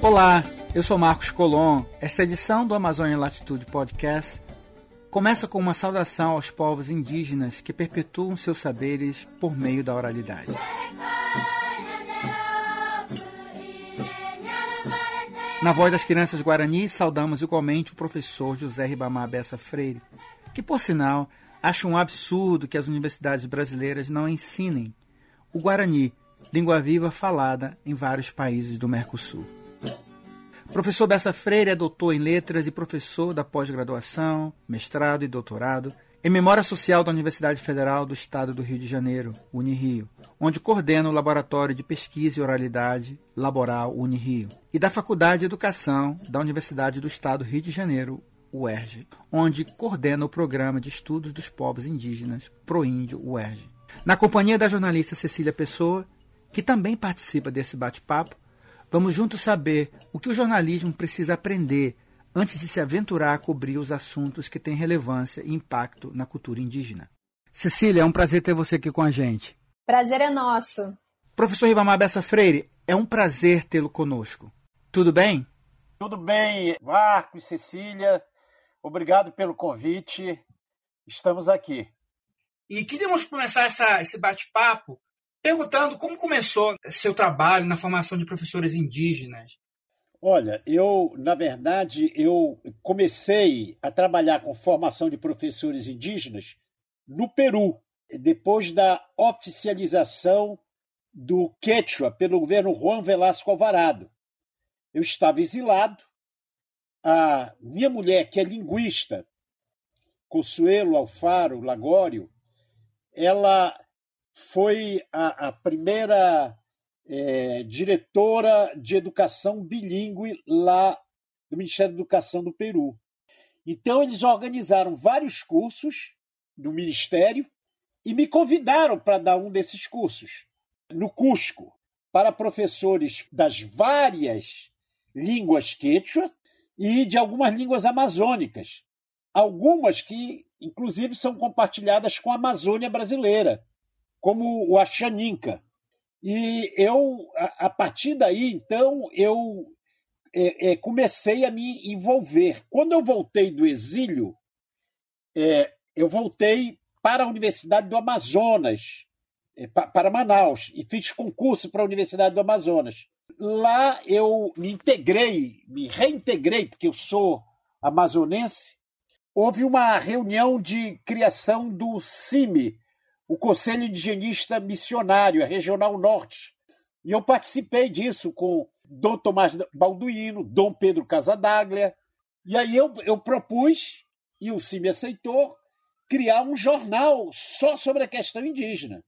Olá, eu sou Marcos Colom. Esta edição do Amazônia Latitude Podcast começa com uma saudação aos povos indígenas que perpetuam seus saberes por meio da oralidade. Na voz das crianças Guarani, saudamos igualmente o professor José Ribamar Bessa Freire, que, por sinal, acha um absurdo que as universidades brasileiras não ensinem o Guarani, língua viva falada em vários países do Mercosul. Professor Bessa Freire é doutor em letras e professor da pós-graduação, mestrado e doutorado em Memória Social da Universidade Federal do Estado do Rio de Janeiro, Unirio, onde coordena o Laboratório de Pesquisa e Oralidade Laboral Unirio, e da Faculdade de Educação da Universidade do Estado do Rio de Janeiro, UERJ, onde coordena o Programa de Estudos dos Povos Indígenas Proíndio UERJ. Na companhia da jornalista Cecília Pessoa, que também participa desse bate-papo, Vamos juntos saber o que o jornalismo precisa aprender antes de se aventurar a cobrir os assuntos que têm relevância e impacto na cultura indígena. Cecília, é um prazer ter você aqui com a gente. Prazer é nosso. Professor Ribamar Bessa Freire, é um prazer tê-lo conosco. Tudo bem? Tudo bem, Marcos, Cecília. Obrigado pelo convite. Estamos aqui. E queríamos começar essa, esse bate-papo perguntando como começou seu trabalho na formação de professores indígenas. Olha, eu, na verdade, eu comecei a trabalhar com formação de professores indígenas no Peru, depois da oficialização do Quechua pelo governo Juan Velasco Alvarado. Eu estava exilado, a minha mulher, que é linguista, Consuelo Alfaro Lagório, ela foi a, a primeira é, diretora de educação bilíngue lá do Ministério da Educação do Peru. Então, eles organizaram vários cursos do Ministério e me convidaram para dar um desses cursos, no Cusco, para professores das várias línguas quechua e de algumas línguas amazônicas. Algumas que, inclusive, são compartilhadas com a Amazônia brasileira como o Axaninca. E eu, a, a partir daí, então, eu é, é, comecei a me envolver. Quando eu voltei do exílio, é, eu voltei para a Universidade do Amazonas, é, para Manaus, e fiz concurso para a Universidade do Amazonas. Lá eu me integrei, me reintegrei, porque eu sou amazonense. Houve uma reunião de criação do CIMI, o Conselho Indigenista Missionário, a Regional Norte. E eu participei disso com Dom Tomás Balduino, Dom Pedro Casadaglia. E aí eu, eu propus, e o CIMI aceitou, criar um jornal só sobre a questão indígena.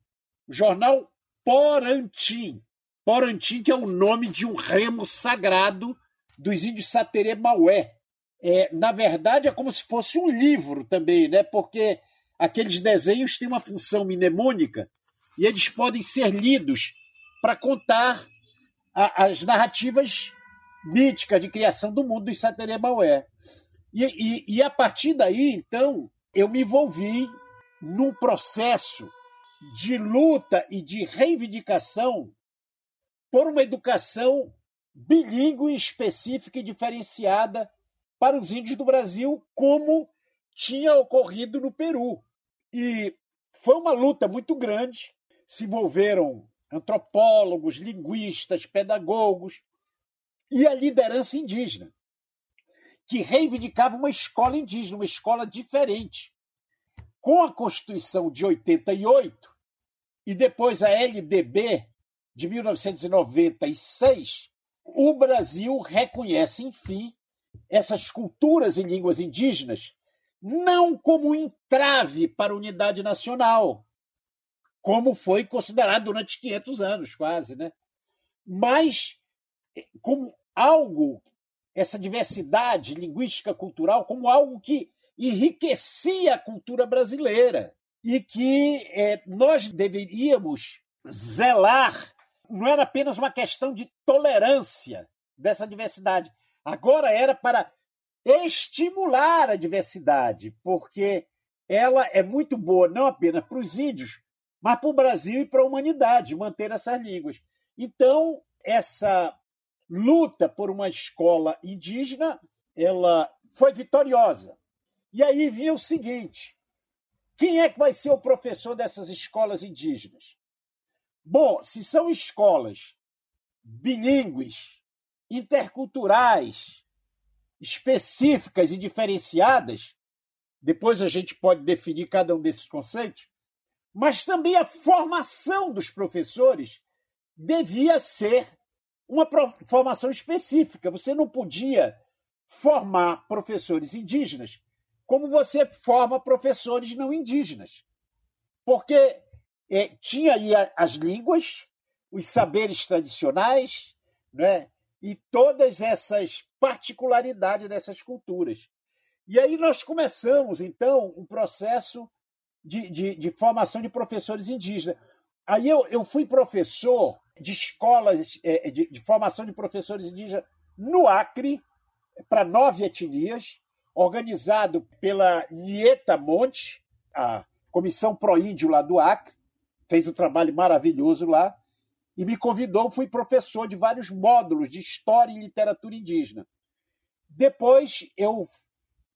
O jornal Porantim. Porantim, que é o nome de um remo sagrado dos índios Saterê Maué. É, na verdade, é como se fosse um livro também, né? porque aqueles desenhos têm uma função mnemônica e eles podem ser lidos para contar a, as narrativas míticas de criação do mundo dos Sateremaué. E, e, e a partir daí, então, eu me envolvi num processo de luta e de reivindicação por uma educação bilíngue, específica e diferenciada para os índios do Brasil, como tinha ocorrido no Peru. E foi uma luta muito grande. Se envolveram antropólogos, linguistas, pedagogos e a liderança indígena, que reivindicava uma escola indígena, uma escola diferente. Com a Constituição de 88 e depois a LDB de 1996, o Brasil reconhece, enfim, essas culturas e línguas indígenas não como entrave para a unidade nacional, como foi considerado durante 500 anos, quase, né? mas eh, como algo, essa diversidade linguística cultural, como algo que enriquecia a cultura brasileira e que é, nós deveríamos zelar. Não era apenas uma questão de tolerância dessa diversidade, agora era para estimular a diversidade, porque ela é muito boa não apenas para os índios, mas para o Brasil e para a humanidade manter essas línguas. Então, essa luta por uma escola indígena, ela foi vitoriosa. E aí vinha o seguinte: quem é que vai ser o professor dessas escolas indígenas? Bom, se são escolas bilíngues, interculturais, específicas e diferenciadas, depois a gente pode definir cada um desses conceitos, mas também a formação dos professores devia ser uma formação específica. Você não podia formar professores indígenas como você forma professores não indígenas. Porque é, tinha aí as línguas, os saberes tradicionais, né? e todas essas particularidades dessas culturas. E aí nós começamos, então, um processo de, de, de formação de professores indígenas. Aí eu, eu fui professor de escolas é, de, de formação de professores indígenas no Acre, para nove etnias, organizado pela Nieta Monte, a Comissão Proíndio lá do Acre, fez um trabalho maravilhoso lá, e me convidou, fui professor de vários módulos de História e Literatura Indígena. Depois eu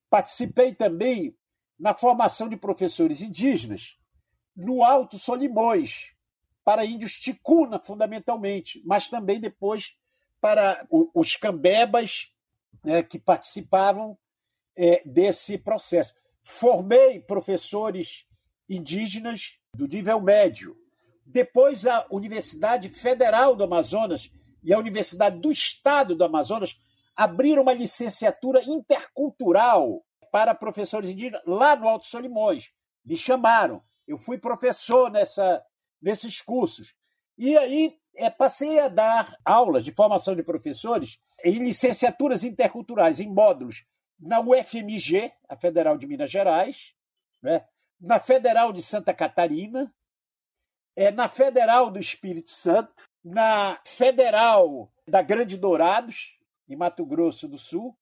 participei também na formação de professores indígenas no Alto Solimões, para índios ticuna, fundamentalmente, mas também depois para os cambebas né, que participavam é, desse processo. Formei professores indígenas do nível médio. Depois, a Universidade Federal do Amazonas e a Universidade do Estado do Amazonas abriram uma licenciatura intercultural para professores indígenas lá no Alto Solimões. Me chamaram. Eu fui professor nessa, nesses cursos. E aí é, passei a dar aulas de formação de professores em licenciaturas interculturais, em módulos, na UFMG, a Federal de Minas Gerais, né? na Federal de Santa Catarina, é, na Federal do Espírito Santo, na Federal da Grande Dourados, em Mato Grosso do Sul,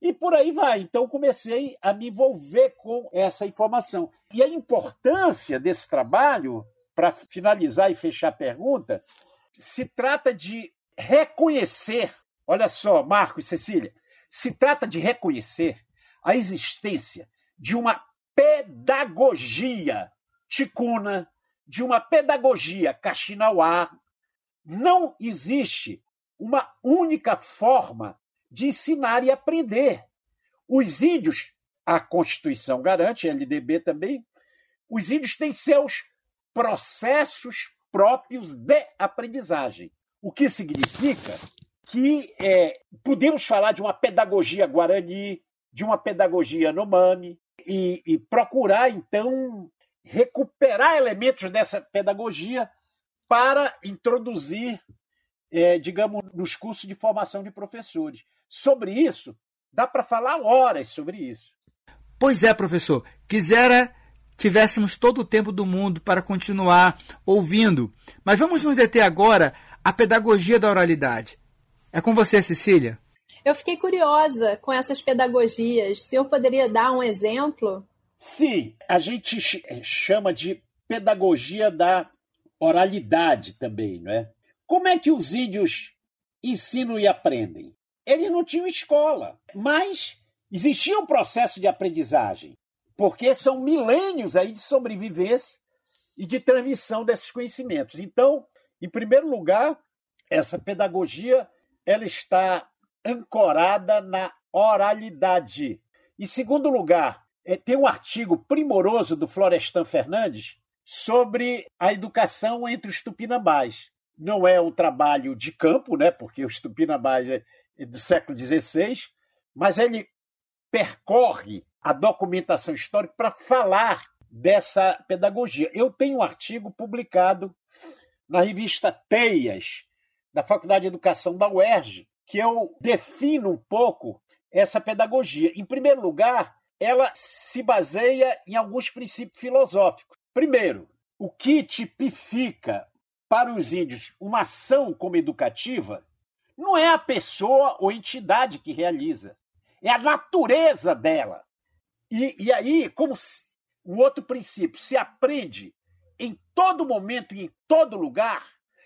e por aí vai. Então comecei a me envolver com essa informação. E a importância desse trabalho, para finalizar e fechar a pergunta, se trata de reconhecer, olha só, Marco e Cecília, se trata de reconhecer a existência de uma pedagogia ticuna, de uma pedagogia caxinauá. Não existe uma única forma de ensinar e aprender. Os índios, a Constituição garante, a LDB também, os índios têm seus processos próprios de aprendizagem. O que significa que é, podemos falar de uma pedagogia guarani, de uma pedagogia nomani, e, e procurar, então, recuperar elementos dessa pedagogia para introduzir, é, digamos, nos cursos de formação de professores. Sobre isso, dá para falar horas sobre isso. Pois é, professor. Quisera tivéssemos todo o tempo do mundo para continuar ouvindo, mas vamos nos deter agora à pedagogia da oralidade. É com você, Cecília. Eu fiquei curiosa com essas pedagogias. O senhor poderia dar um exemplo? Sim, a gente chama de pedagogia da oralidade também, não é? Como é que os índios ensinam e aprendem? Eles não tinham escola, mas existia um processo de aprendizagem, porque são milênios aí de sobrevivência e de transmissão desses conhecimentos. Então, em primeiro lugar, essa pedagogia ela está ancorada na oralidade. Em segundo lugar, tem um artigo primoroso do Florestan Fernandes sobre a educação entre os tupinambás. Não é um trabalho de campo, né, porque os tupinambás é, é do século XVI, mas ele percorre a documentação histórica para falar dessa pedagogia. Eu tenho um artigo publicado na revista Teias, da Faculdade de Educação da UERJ, que eu defino um pouco essa pedagogia. Em primeiro lugar, ela se baseia em alguns princípios filosóficos. Primeiro, o que tipifica para os índios uma ação como educativa não é a pessoa ou entidade que realiza, é a natureza dela. E, e aí, como um outro princípio, se aprende em todo momento e em todo lugar.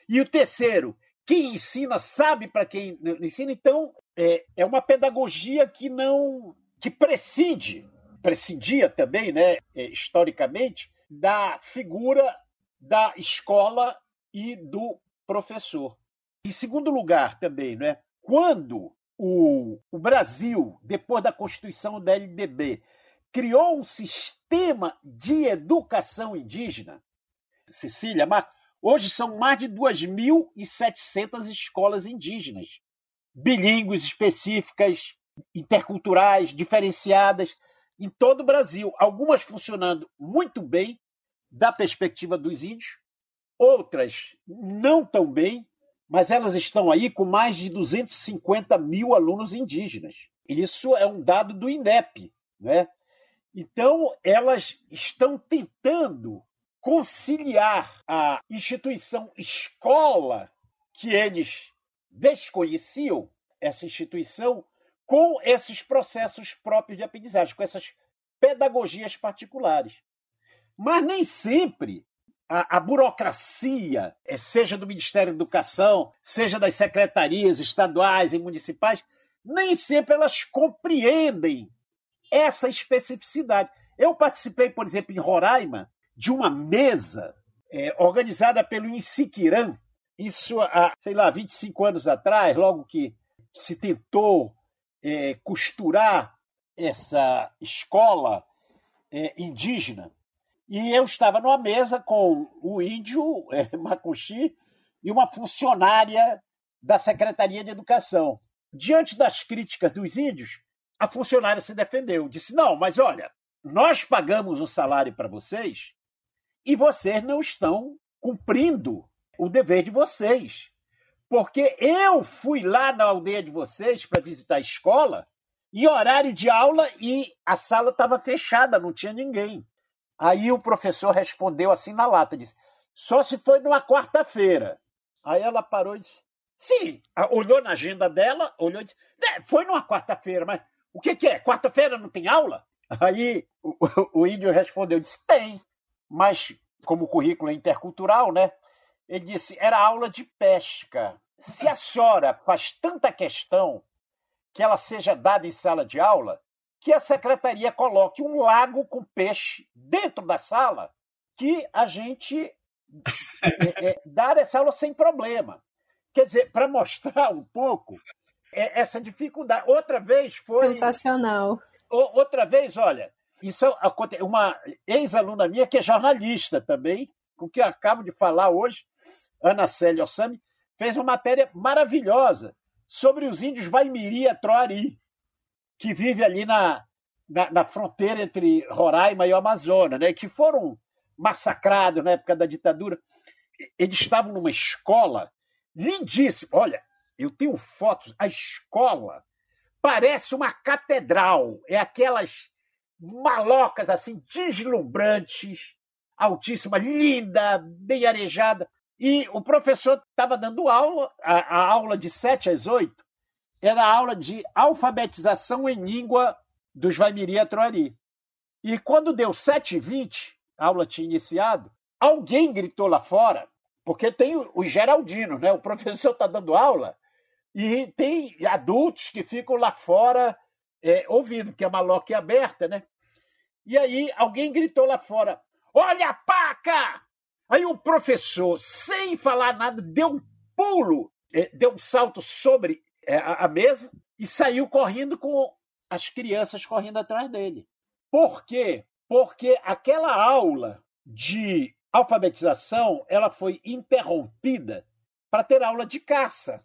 E o terceiro, quem ensina sabe para quem ensina. Então, é, é uma pedagogia que não. Que prescinde, prescindia também, né, é, historicamente, da figura da escola e do professor. Em segundo lugar, também, né, quando o, o Brasil, depois da Constituição da LDB, criou um sistema de educação indígena, Cecília, hoje são mais de 2.700 escolas indígenas, bilíngues específicas, interculturais, diferenciadas, em todo o Brasil. Algumas funcionando muito bem, da perspectiva dos índios, outras não tão bem, mas elas estão aí com mais de 250 mil alunos indígenas. Isso é um dado do INEP. Né? Então, elas estão tentando conciliar a instituição escola, que eles desconheciam, essa instituição, com esses processos próprios de aprendizagem, com essas pedagogias particulares. Mas nem sempre a, a, burocracia, eh, seja do Ministério da Educação, seja das secretarias estaduais e municipais, nem sempre elas compreendem essa especificidade. Eu participei, por exemplo, em Roraima, de uma mesa é, organizada pelo Insiquiran, isso há, sei lá, 25 anos atrás, logo que se tentou é, costurar essa escola é, indígena e eu estava numa mesa com o índio é, Macuxi e uma funcionária da Secretaria de Educação. Diante das críticas dos índios, a funcionária se defendeu. Disse: Não, mas olha, nós pagamos um salário para vocês e vocês não estão cumprindo o dever de vocês. Porque eu fui lá na aldeia de vocês para visitar a escola em horário de aula e a sala estava fechada, não tinha ninguém. Aí o professor respondeu assim na lata, disse, só se foi numa quarta-feira. Aí ela parou e disse, sim, olhou na agenda dela, olhou e disse, é, foi numa quarta-feira, mas o que, que é? Quarta-feira não tem aula? Aí o, o índio respondeu, disse, tem, mas como o currículo é intercultural, né? Ele disse, era aula de pesca. Se a senhora faz tanta questão que ela seja dada em sala de aula, que a secretaria coloque um lago com peixe dentro da sala que a gente é, é, dar essa aula sem problema. Quer dizer, para mostrar um pouco é, essa dificuldade. Outra vez foi. Sensacional. Outra vez, olha, isso é uma ex-aluna minha que é jornalista também, com quem eu acabo de falar hoje, Ana Célia Ossami, fez uma matéria maravilhosa sobre os índios Vaimiri e Troari que vive ali na, na, na, fronteira entre Roraima e o Amazonas, né, que foram massacrados na época da ditadura. Eles estavam numa escola lindíssima. Olha, eu tenho fotos. A escola parece uma catedral. É aquelas malocas assim, deslumbrantes, altíssima, linda, bem arejada. E o professor estava dando aula, a, a aula de 7 às 8, era a aula de alfabetização em língua dos Vaimiri Troari. E quando deu 7h20, a aula tinha iniciado, alguém gritou lá fora, porque tem os geraldinos, né? O professor está dando aula e tem adultos que ficam lá fora é, ouvindo, porque é uma loca aberta, né? E aí alguém gritou lá fora: Olha a paca! Aí o professor, sem falar nada, deu um pulo, é, deu um salto sobre é, a mesa e saiu correndo com as crianças correndo atrás dele. Por quê? Porque aquela aula de alfabetização ela foi interrompida para ter aula de caça.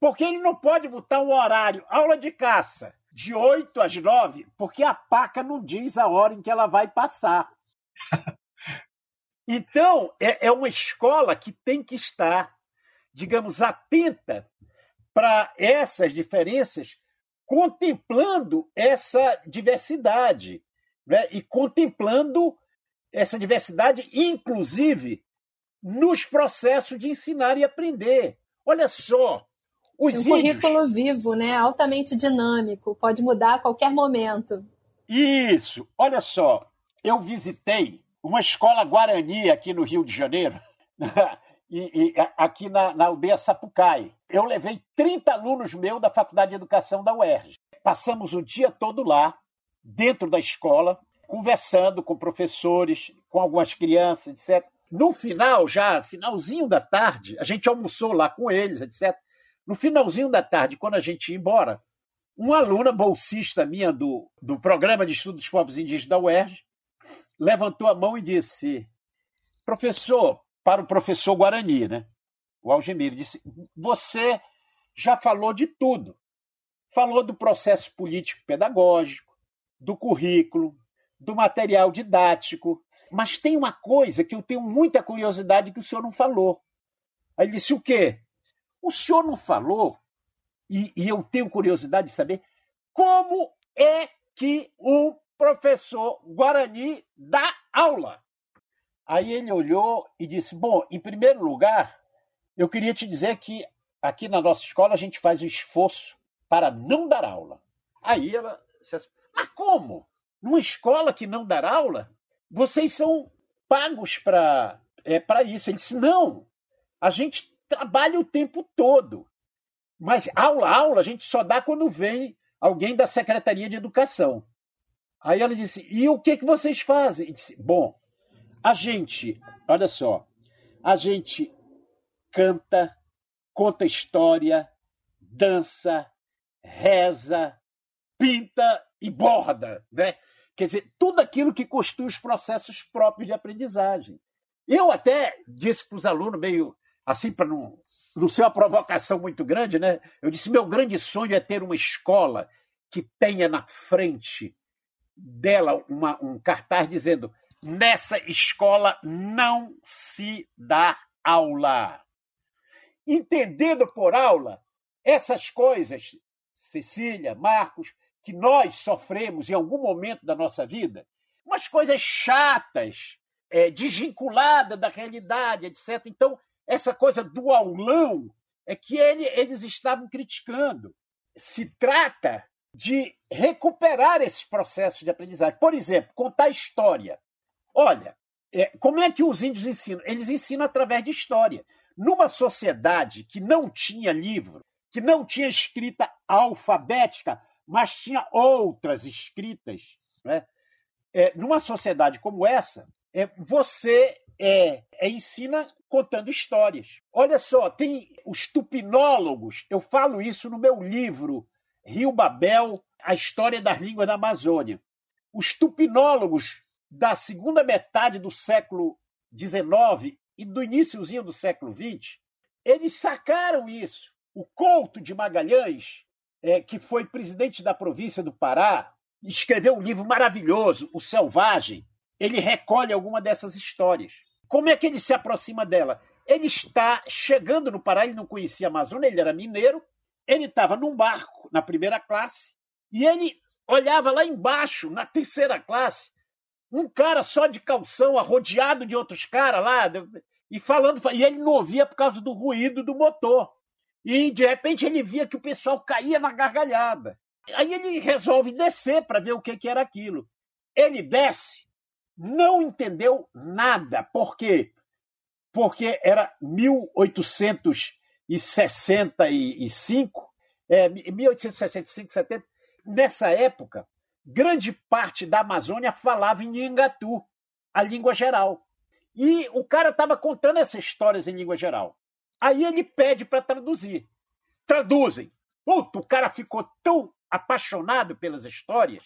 Porque ele não pode botar um horário, aula de caça, de 8 às 9, porque a paca não diz a hora em que ela vai passar. Então, é, é uma escola que tem que estar, digamos, atenta para essas diferenças, contemplando essa diversidade né? e contemplando essa diversidade, inclusive nos processos de ensinar e aprender. Olha só, os um índios... currículo vivo, né? altamente dinâmico, pode mudar a qualquer momento. Isso, olha só, eu visitei uma escola guarani aqui no Rio de Janeiro, e, e aqui na, na UBA Sapucai. Eu levei 30 alunos meus da Faculdade de Educação da UERJ. Passamos o dia todo lá, dentro da escola, conversando com professores, com algumas crianças, etc. No final, já finalzinho da tarde, a gente almoçou lá com eles, etc. No finalzinho da tarde, quando a gente ia embora, uma aluna bolsista minha do, do Programa de Estudos dos Povos Indígenas da UERJ levantou a mão e disse: Professor, para o professor Guarani, né? O Algemir disse: Você já falou de tudo. Falou do processo político-pedagógico, do currículo, do material didático, mas tem uma coisa que eu tenho muita curiosidade que o senhor não falou. Aí ele disse: O quê? O senhor não falou, e, e eu tenho curiosidade de saber, como é que um professor Guarani dá aula? Aí ele olhou e disse: Bom, em primeiro lugar, eu queria te dizer que aqui na nossa escola a gente faz um esforço para não dar aula. Aí ela disse: Mas como? Numa escola que não dá aula? Vocês são pagos para é, isso. Ele disse: Não, a gente trabalha o tempo todo. Mas aula, aula, a gente só dá quando vem alguém da Secretaria de Educação. Aí ela disse: E o que, que vocês fazem? E disse: Bom, a gente, olha só, a gente canta, conta história, dança, reza, pinta e borda, né? Quer dizer, tudo aquilo que constitui os processos próprios de aprendizagem. Eu até disse para os alunos, meio assim, para não, não ser uma provocação muito grande, né? Eu disse: meu grande sonho é ter uma escola que tenha na frente dela uma, um cartaz dizendo: nessa escola não se dá aula. Entendendo por aula essas coisas, Cecília, Marcos, que nós sofremos em algum momento da nossa vida, umas coisas chatas, é, desvinculadas da realidade, etc. Então, essa coisa do aulão é que ele, eles estavam criticando. Se trata de recuperar esses processos de aprendizagem. Por exemplo, contar história. Olha, é, como é que os índios ensinam? Eles ensinam através de história. Numa sociedade que não tinha livro, que não tinha escrita alfabética, mas tinha outras escritas, né? é, numa sociedade como essa, é, você é, é, ensina contando histórias. Olha só, tem os tupinólogos, eu falo isso no meu livro, Rio Babel, a história das línguas da Amazônia. Os tupinólogos da segunda metade do século XIX e do iníciozinho do século XX, eles sacaram isso. O Couto de Magalhães, é, que foi presidente da província do Pará, escreveu um livro maravilhoso, O Selvagem. Ele recolhe alguma dessas histórias. Como é que ele se aproxima dela? Ele está chegando no Pará, ele não conhecia a Amazônia, ele era mineiro, ele estava num barco na primeira classe e ele olhava lá embaixo, na terceira classe, um cara só de calção, arrodeado de outros caras lá, e falando, e ele não ouvia por causa do ruído do motor. E de repente ele via que o pessoal caía na gargalhada. Aí ele resolve descer para ver o que, que era aquilo. Ele desce, não entendeu nada. Por quê? Porque era 1865, é, 1865, 70. Nessa época, grande parte da Amazônia falava em Nhangatu, a língua geral. E o cara estava contando essas histórias em língua geral. Aí ele pede para traduzir. Traduzem. Puta, o cara ficou tão apaixonado pelas histórias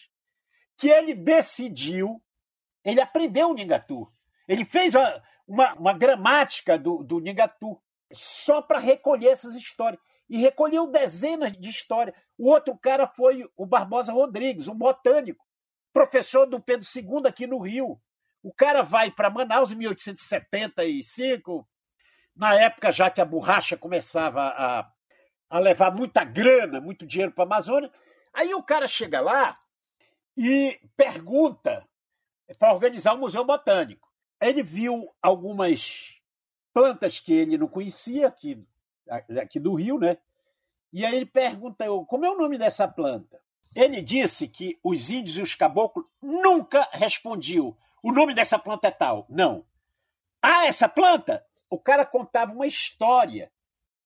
que ele decidiu, ele aprendeu o Nhangatu. Ele fez uma, uma, uma gramática do, do Nhangatu só para recolher essas histórias e recolheu dezenas de histórias. O outro cara foi o Barbosa Rodrigues, um botânico, professor do Pedro II aqui no Rio. O cara vai para Manaus em 1875, na época já que a borracha começava a, a levar muita grana, muito dinheiro para a Amazônia. Aí o cara chega lá e pergunta para organizar o um Museu Botânico. Ele viu algumas plantas que ele não conhecia aqui aqui do Rio, né? E aí ele pergunta, como é o nome dessa planta? Ele disse que os índios e os caboclos nunca respondiam. O nome dessa planta é tal. Não. Ah, essa planta? o cara contava uma história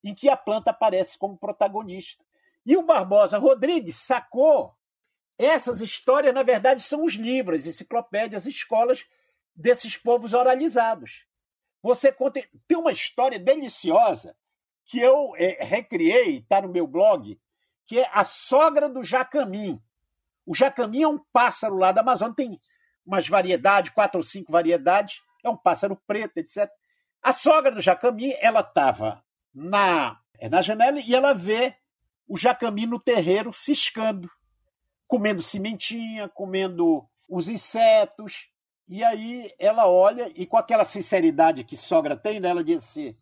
em que a planta aparece como protagonista. E o Barbosa Rodrigues sacou essas histórias, na verdade, são os livros, enciclopédias, escolas desses povos oralizados. Você conta. Tem uma história deliciosa que eu é, recriei, está no meu blog, que é a sogra do jacamim. O jacamim é um pássaro lá da Amazônia, tem umas variedades, quatro ou cinco variedades, é um pássaro preto, etc. A sogra do jacamim, ela estava na, é, na janela e ela vê o jacamim no terreiro ciscando, comendo cimentinha, comendo os insetos. E aí ela olha e com aquela sinceridade que sogra tem, né, ela diz assim: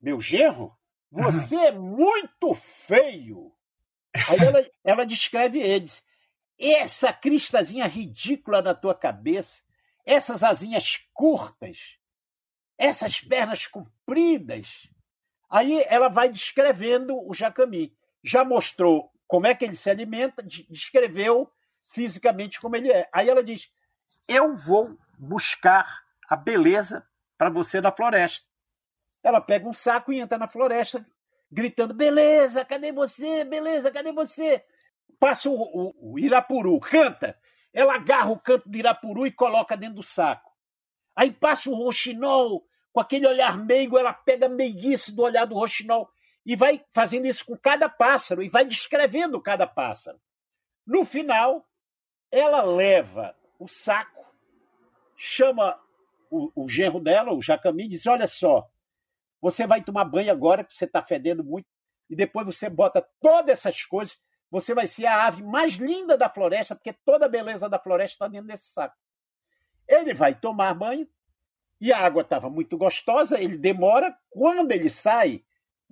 Meu genro, você é muito feio. Aí ela, ela descreve eles. Essa cristazinha ridícula na tua cabeça, essas asinhas curtas, essas pernas compridas. Aí ela vai descrevendo o jacami. Já mostrou como é que ele se alimenta, descreveu fisicamente como ele é. Aí ela diz: Eu vou buscar a beleza para você na floresta. Ela pega um saco e entra na floresta, gritando: Beleza, cadê você? Beleza, cadê você? Passa o, o, o Irapuru, canta. Ela agarra o canto do Irapuru e coloca dentro do saco. Aí passa o roxinol, com aquele olhar meigo, ela pega meiguice do olhar do roxinol e vai fazendo isso com cada pássaro e vai descrevendo cada pássaro. No final, ela leva o saco, chama o, o genro dela, o Jacami, e diz: Olha só, você vai tomar banho agora, porque você está fedendo muito, e depois você bota todas essas coisas, você vai ser a ave mais linda da floresta, porque toda a beleza da floresta está dentro desse saco. Ele vai tomar banho, e a água estava muito gostosa, ele demora, quando ele sai,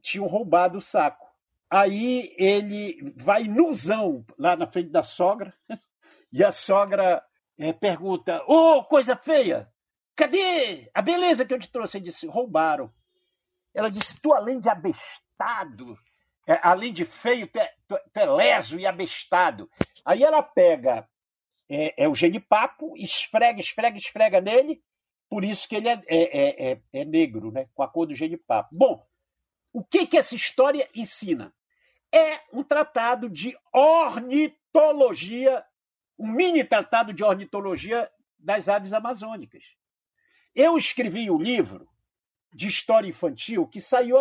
tinham roubado o saco. Aí ele vai nuzão lá na frente da sogra, e a sogra é, pergunta: Ô, oh, coisa feia, cadê a beleza que eu te trouxe? Ele disse: roubaram. Ela disse: Tu, além de abestado, é, além de feio, tu é, tu, é leso e abestado. Aí ela pega é, é o genipapo, esfrega, esfrega, esfrega nele, por isso que ele é, é, é, é negro, né? com a cor do genipapo. Bom, o que, que essa história ensina? É um tratado de ornitologia, um mini tratado de ornitologia das aves amazônicas. Eu escrevi um livro de história infantil que saiu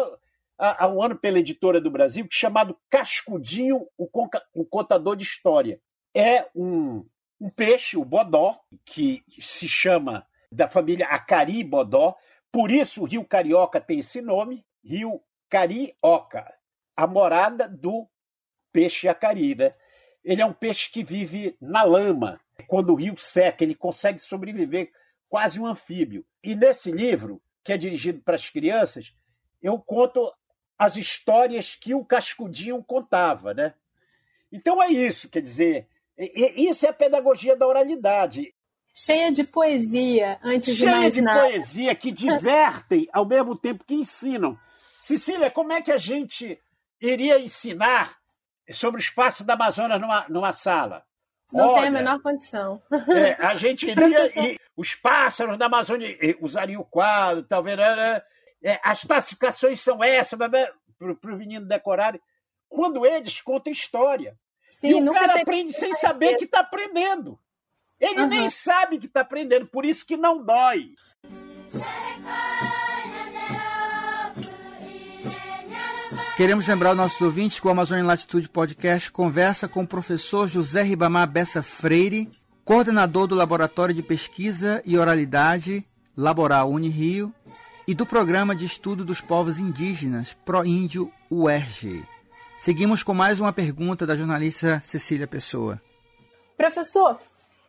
há, há um ano pela editora do Brasil, chamado Cascudinho, o, o Contador de História. É um, um peixe, o bodó, que se chama da família Acari Bodó, por isso o Rio Carioca tem esse nome, Rio carioca, a morada do peixe acari. Né? Ele é um peixe que vive na lama. Quando o rio seca, ele consegue sobreviver quase um anfíbio. E nesse livro, que é dirigido para as crianças, eu conto as histórias que o Cascudinho contava. Né? Então é isso, quer dizer, isso é a pedagogia da oralidade. Cheia de poesia, antes Cheia de mais de nada. poesia que divertem ao mesmo tempo que ensinam. Cecília, como é que a gente iria ensinar sobre o espaço da Amazônia numa, numa sala? Não Olha, tem a menor condição. é, a gente iria e os pássaros da Amazônia usariam o quadro, talvez. Né? É, as classificações são essas, para os meninos decorarem. Quando eles contam história. Sim, e o cara aprende sem saber que está aprendendo. Ele Uhum. nem sabe que está aprendendo, por isso que não dói. Queremos lembrar nossos ouvintes que o Amazônia Latitude Podcast conversa com o professor José Ribamar Bessa Freire, coordenador do Laboratório de Pesquisa e Oralidade Laboral Unirio e do Programa de Estudo dos Povos Indígenas Proíndio UERJ. Seguimos com mais uma pergunta da jornalista Cecília Pessoa. Professor,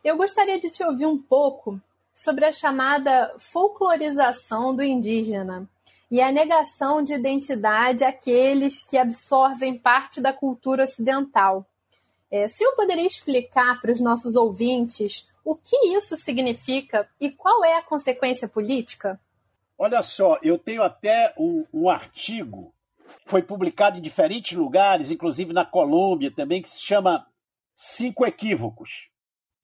eu gostaria de te ouvir um pouco sobre a chamada folclorização do indígena e a negação de identidade àqueles que absorvem parte da cultura ocidental. É, o senhor poderia explicar para os nossos ouvintes o que isso significa e qual é a consequência política? Olha só, eu tenho até um, um artigo, foi publicado em diferentes lugares, inclusive na Colômbia também, que se chama Cinco Equívocos.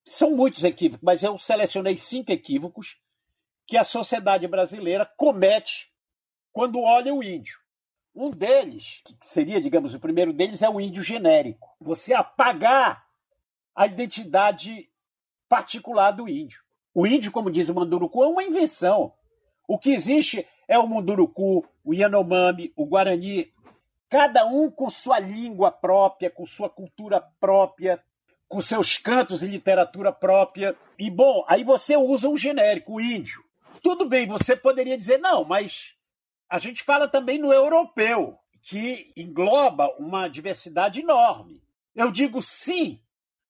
São muitos equívocos, mas eu selecionei cinco equívocos que a sociedade brasileira comete quando olha o índio. Um deles, que seria, digamos, o primeiro deles, é o índio genérico. Você apagar a identidade particular do índio. O índio, como diz o Manduruku, é uma invenção. O que existe é o Munduruku, o Yanomami, o Guarani, cada um com sua língua própria, com sua cultura própria, com seus cantos e literatura própria. E, bom, aí você usa um genérico, o índio. Tudo bem, você poderia dizer, não, mas a gente fala também no europeu, que engloba uma diversidade enorme. Eu digo sim,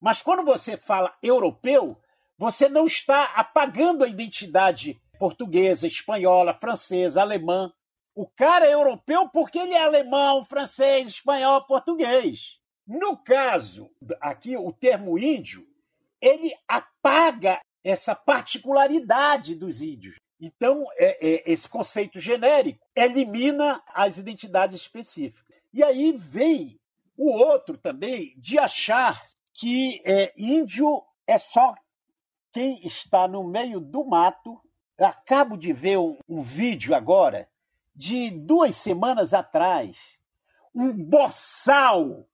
mas quando você fala europeu, você não está apagando a identidade portuguesa, espanhola, francesa, alemã. O cara é europeu porque ele é alemão, francês, espanhol, português. No caso, aqui, o termo índio, ele apaga essa particularidade dos índios. Então, é, é, esse conceito genérico elimina as identidades específicas. E aí vem o outro também de achar que é, índio é só quem está no meio do mato. Eu acabo de ver um, um vídeo agora de duas semanas atrás. Um boçal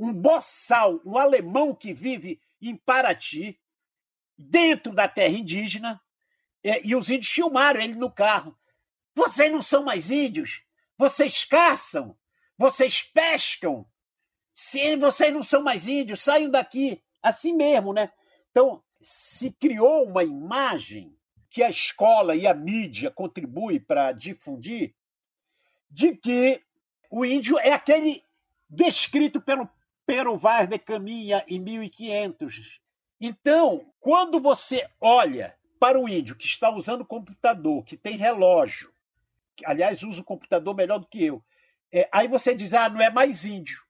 um boçal, um alemão que vive em Paraty, dentro da terra indígena, é, e os índios filmaram ele no carro. Vocês não são mais índios, vocês caçam, vocês pescam. Se vocês não são mais índios, saiam daqui. Assim mesmo, né? Então, se criou uma imagem que a escola e a mídia contribuem para difundir de que o índio é aquele descrito pelo Pero Vaz de Caminha em 1500. Então, quando você olha para o índio que está usando computador, que tem relógio, que, aliás, usa o computador melhor do que eu, é, aí você diz, ah, não é mais índio.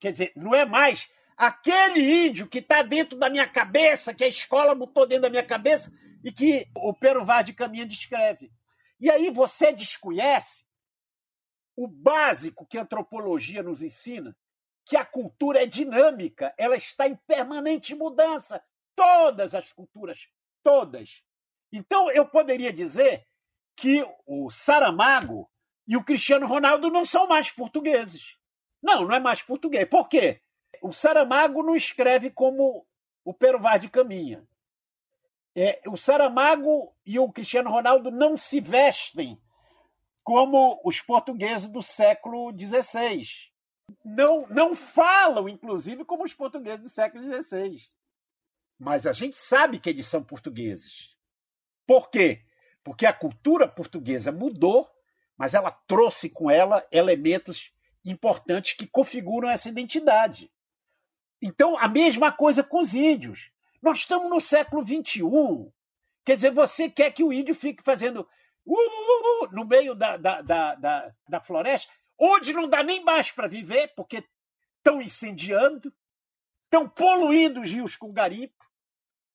Quer dizer, não é mais aquele índio que está dentro da minha cabeça, que a escola botou dentro da minha cabeça e que o Pero Vaz de Caminha descreve. E aí você desconhece o básico que a antropologia nos ensina, que a cultura é dinâmica, ela está em permanente mudança. Todas as culturas, todas. Então, eu poderia dizer que o Saramago e o Cristiano Ronaldo não são mais portugueses. Não, não é mais português. Por quê? O Saramago não escreve como o Pero Vaz de Caminha. É, o Saramago e o Cristiano Ronaldo não se vestem como os portugueses do século XVI não, não falam, inclusive, como os portugueses do século XVI. Mas a gente sabe que eles são portugueses. Por quê? Porque a cultura portuguesa mudou, mas ela trouxe com ela elementos importantes que configuram essa identidade. Então, a mesma coisa com os índios. Nós estamos no século XXI. Quer dizer, você quer que o índio fique fazendo uh, uh, uh, no meio da, da, da, da, da floresta? onde não dá nem mais para viver, porque estão incendiando, estão poluindo os rios com garimpo,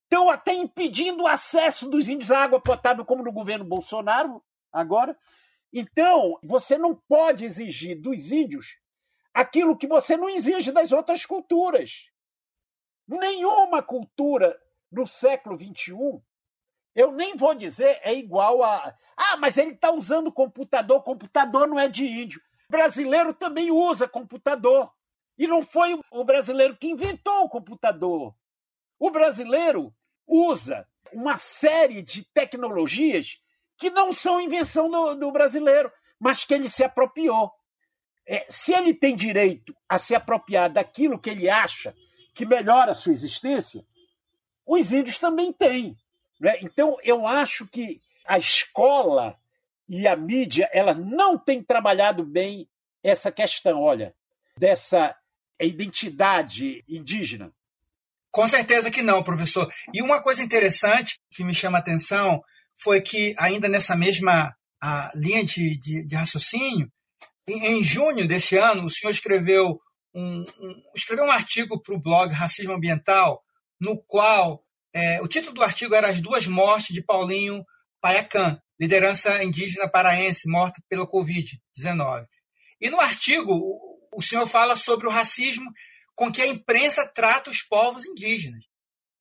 estão até impedindo o acesso dos índios à água potável, como no governo Bolsonaro agora. Então, você não pode exigir dos índios aquilo que você não exige das outras culturas. Nenhuma cultura no século XXI, eu nem vou dizer é igual a. Ah, mas ele está usando computador, computador não é de índio brasileiro também usa computador. E não foi o brasileiro que inventou o computador. O brasileiro usa uma série de tecnologias que não são invenção do, do brasileiro, mas que ele se apropriou. É, se ele tem direito a se apropriar daquilo que ele acha que melhora a sua existência, os índios também têm. Né? Então, eu acho que a escola e a mídia ela não tem trabalhado bem essa questão, olha, dessa identidade indígena. Com certeza que não, professor. E uma coisa interessante que me chama a atenção foi que, ainda nessa mesma linha de, de, de raciocínio, em, em, junho desse ano, o senhor escreveu um, um escreveu um artigo para o blog Racismo Ambiental, no qual é, o título do artigo era As Duas Mortes de Paulinho Paiacan, liderança indígena paraense morta pela Covid-19. E no artigo, o senhor fala sobre o racismo com que a imprensa trata os povos indígenas.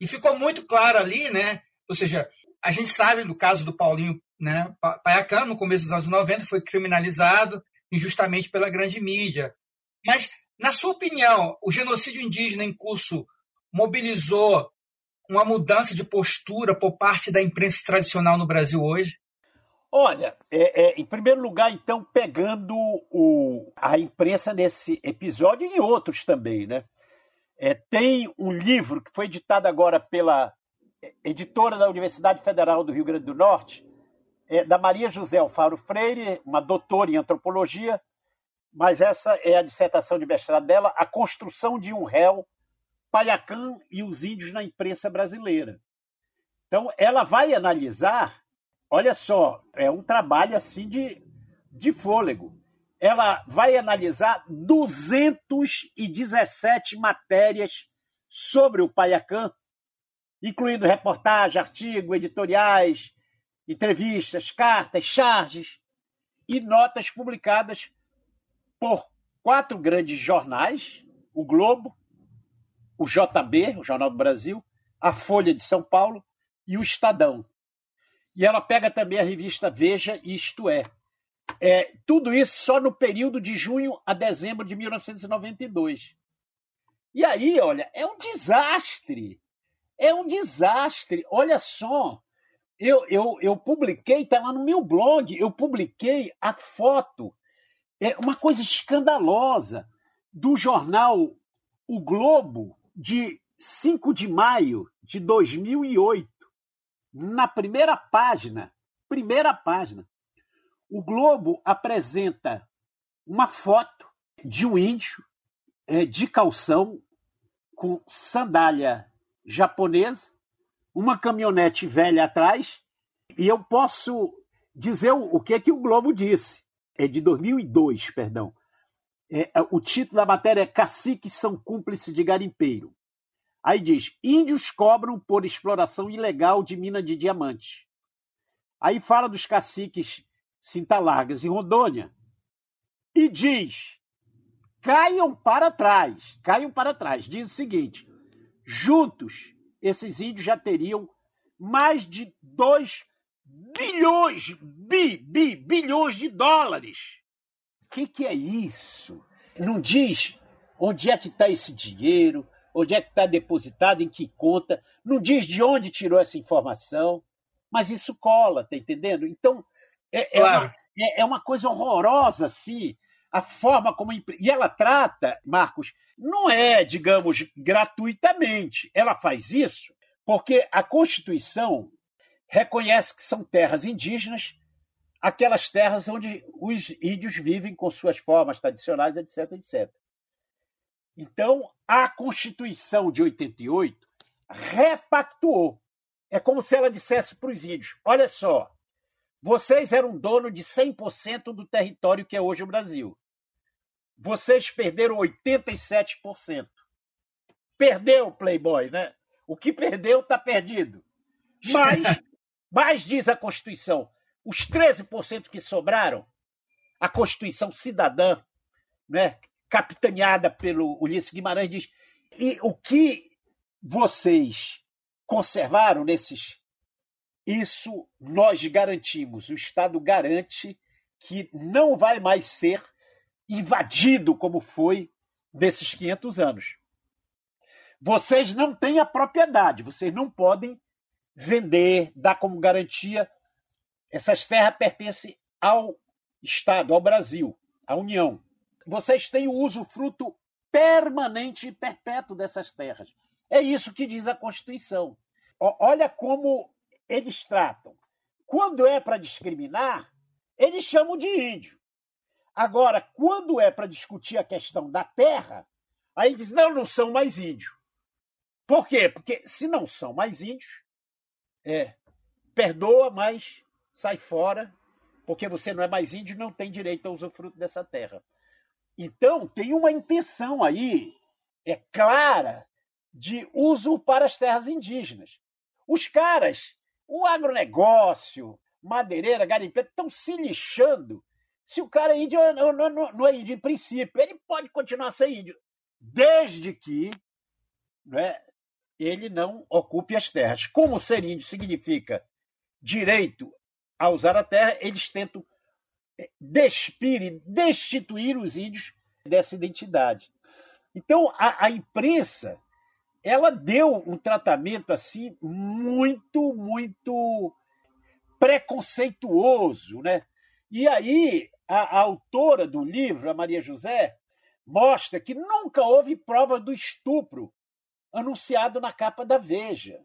E ficou muito claro ali, né? Ou seja, A gente sabe do caso do Paulinho né, Paiacan, no começo dos anos 90, foi criminalizado injustamente pela grande mídia. Mas, na sua opinião, o genocídio indígena em curso mobilizou uma mudança de postura por parte da imprensa tradicional no Brasil hoje? Olha, é, é, em primeiro lugar, então, pegando o, a imprensa nesse episódio e outros também, né? É, tem um livro que foi editado agora pela editora da Universidade Federal do Rio Grande do Norte, é, da Maria José Alfaro Freire, uma doutora em antropologia, mas essa é a dissertação de mestrado dela, A Construção de um Réu, Paiacã e os Índios na Imprensa Brasileira. Então, ela vai analisar, olha só, é um trabalho assim de, de fôlego. Ela vai analisar 217 matérias sobre o Paiacã, incluindo reportagem, artigo, editoriais, entrevistas, cartas, charges e notas publicadas por quatro grandes jornais: o Globo, o JB, o Jornal do Brasil, a Folha de São Paulo e o Estadão. E ela pega também a revista Veja e Isto é. é. Tudo isso só no período de junho a dezembro de 1992. E aí, olha, é um desastre. É um desastre. Olha só, eu, eu, eu publiquei, está lá no meu blog, eu publiquei a foto. É uma coisa escandalosa do jornal O Globo, de 5 de maio de 2008. Na primeira página, primeira página, o Globo apresenta uma foto de um índio é, de calção com sandália japonesa uma caminhonete velha atrás, e eu posso dizer o, que, que o Globo disse. É de 2002, perdão. É, é, o título da matéria é Caciques são cúmplices de garimpeiro. Aí diz: índios cobram por exploração ilegal de mina de diamante. Aí fala dos caciques Cinta Largas em Rondônia. E diz: caiam para trás, caiam para trás. Diz o seguinte: juntos esses índios já teriam mais de 2 bilhões, bi, bi, bilhões de dólares. O que, que é isso? Não diz onde é que está esse dinheiro, onde é que está depositado, em que conta, não diz de onde tirou essa informação, mas isso cola, tá entendendo? Então, é, é claro. uma, é, é uma coisa horrorosa, assim, a forma como. E ela trata, Marcos, não é, digamos, gratuitamente. Ela faz isso porque a Constituição reconhece que são terras indígenas, aquelas terras onde os índios vivem com suas formas tradicionais, etc, etc. Então, a Constituição de 88 repactuou. É como se ela dissesse para os índios: olha só, vocês eram dono de 100% do território que é hoje o Brasil. Vocês perderam 87%. Perdeu, Playboy, né? O que perdeu está perdido. Mas, mas, diz a Constituição, os 13% que sobraram, a Constituição cidadã, né, capitaneada pelo Ulisses Guimarães, diz: e o que vocês conservaram nesses. Isso nós garantimos. O Estado garante que não vai mais ser invadido como foi nesses 500 anos. Vocês não têm a propriedade, vocês não podem vender, dar como garantia. Essas terras pertencem ao Estado, ao Brasil, à União. Vocês têm o uso fruto permanente e perpétuo dessas terras. É isso que diz a Constituição. Olha como eles tratam. Quando é para discriminar, eles chamam de índio. Agora, quando é para discutir a questão da terra, aí diz: não, não são mais índios. Por quê? Porque se não são mais índios, é, perdoa, mas sai fora, porque você não é mais índio e não tem direito a usufruto dessa terra. Então, tem uma intenção aí, é clara, de uso para as terras indígenas. Os caras, o agronegócio, madeireira, garimpeiro, estão se lixando. Se o cara é índio, não, não, não é índio em princípio, ele pode continuar a ser índio, desde que né, ele não ocupe as terras. Como ser índio significa direito a usar a terra, eles tentam despir e destituir os índios dessa identidade. Então, a, a imprensa ela deu um tratamento assim muito, muito preconceituoso, né? E aí a, a, autora do livro, a Maria José, mostra que nunca houve prova do estupro anunciado na capa da Veja.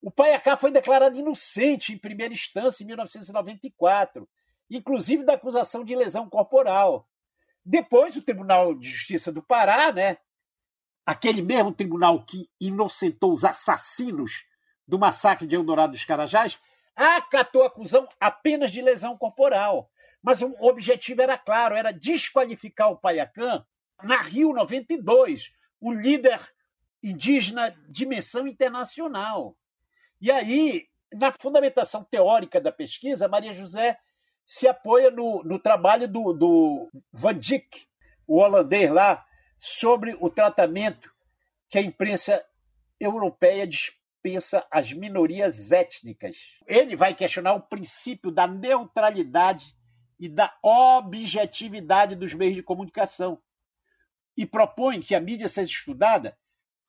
O Paiacá foi declarado inocente em primeira instância em 1994, inclusive da acusação de lesão corporal. Depois, o Tribunal de Justiça do Pará, né, aquele mesmo tribunal que inocentou os assassinos do massacre de Eldorado dos Carajás, acatou a acusação apenas de lesão corporal. Mas o objetivo era claro, era desqualificar o Paiacã na Rio 92, o líder indígena dimensão internacional. E aí, na fundamentação teórica da pesquisa, Maria José se apoia no, no trabalho do, do Van Dijk, o holandês lá, sobre o tratamento que a imprensa europeia dispensa às minorias étnicas. Ele vai questionar o princípio da neutralidade e da objetividade dos meios de comunicação e propõe que a mídia seja estudada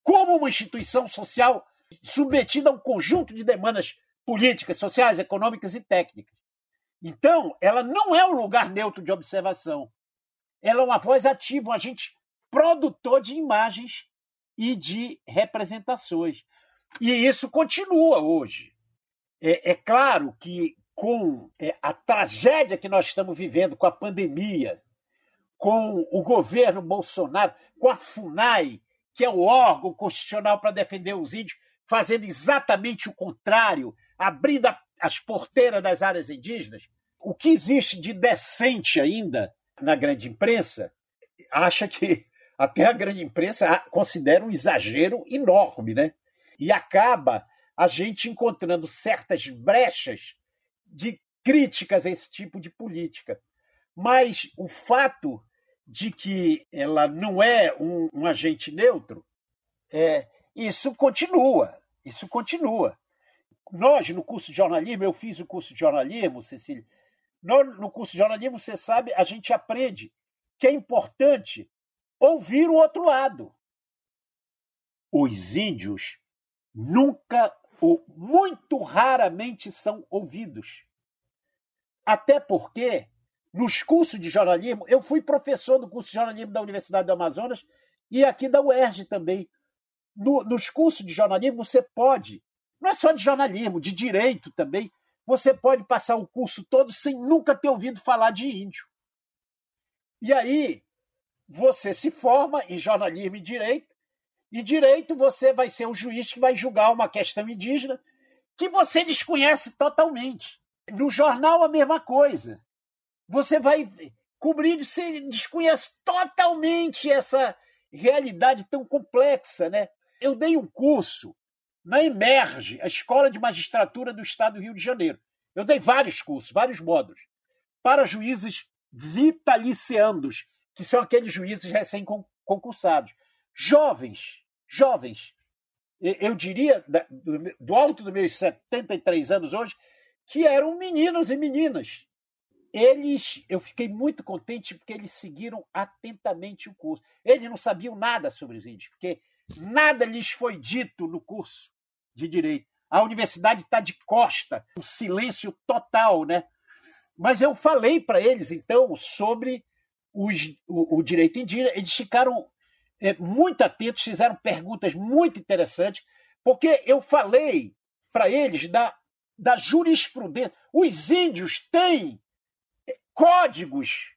como uma instituição social submetida a um conjunto de demandas políticas, sociais, econômicas e técnicas. Então, ela não é um lugar neutro de observação. Ela é uma voz ativa, um agente produtor de imagens e de representações. E isso continua hoje. É, é claro que com é, a tragédia que nós estamos vivendo com a pandemia, com o governo Bolsonaro, com a FUNAI, que é o órgão constitucional para defender os índios, fazendo exatamente o contrário, abrindo as porteiras das áreas indígenas, o que existe de decente ainda na grande imprensa, acha que até a grande imprensa considera um exagero enorme, né? E acaba a gente encontrando certas brechas de críticas a esse tipo de política. Mas o fato de que ela não é um, um agente neutro, é, isso continua. Isso continua. Nós, no curso de jornalismo, eu fiz o curso de jornalismo, Cecília. Nós, no curso de jornalismo, você sabe, a gente aprende que é importante ouvir o outro lado. Os índios nunca ou muito raramente são ouvidos. Até porque, nos cursos de jornalismo, eu fui professor do curso de jornalismo da Universidade do Amazonas e aqui da UERJ também. No, nos cursos de jornalismo, você pode, não é só de jornalismo, de direito também, você pode passar o curso todo sem nunca ter ouvido falar de índio. E aí, você se forma em jornalismo e direito, e direito você vai ser o juiz que vai julgar uma questão indígena que você desconhece totalmente. No jornal, a mesma coisa. Você vai cobrir, você desconhece totalmente essa realidade tão complexa. Né? Eu dei um curso na Emerge, a Escola de Magistratura do Estado do Rio de Janeiro. Eu dei vários cursos, vários módulos, para juízes vitaliciandos, que são aqueles juízes recém-concursados. Jovens, jovens. Eu diria, do alto dos meus 73 anos hoje, que eram meninos e meninas. Eles, eu fiquei muito contente porque eles seguiram atentamente o curso. Eles não sabiam nada sobre os índios, porque nada lhes foi dito no curso de direito. A universidade está de costa, um silêncio total, né? Mas eu falei para eles, então, sobre os, o, o, direito indígena, eles ficaram é, muito atentos, fizeram perguntas muito interessantes, porque eu falei para eles da, da jurisprudência. Os índios têm é, códigos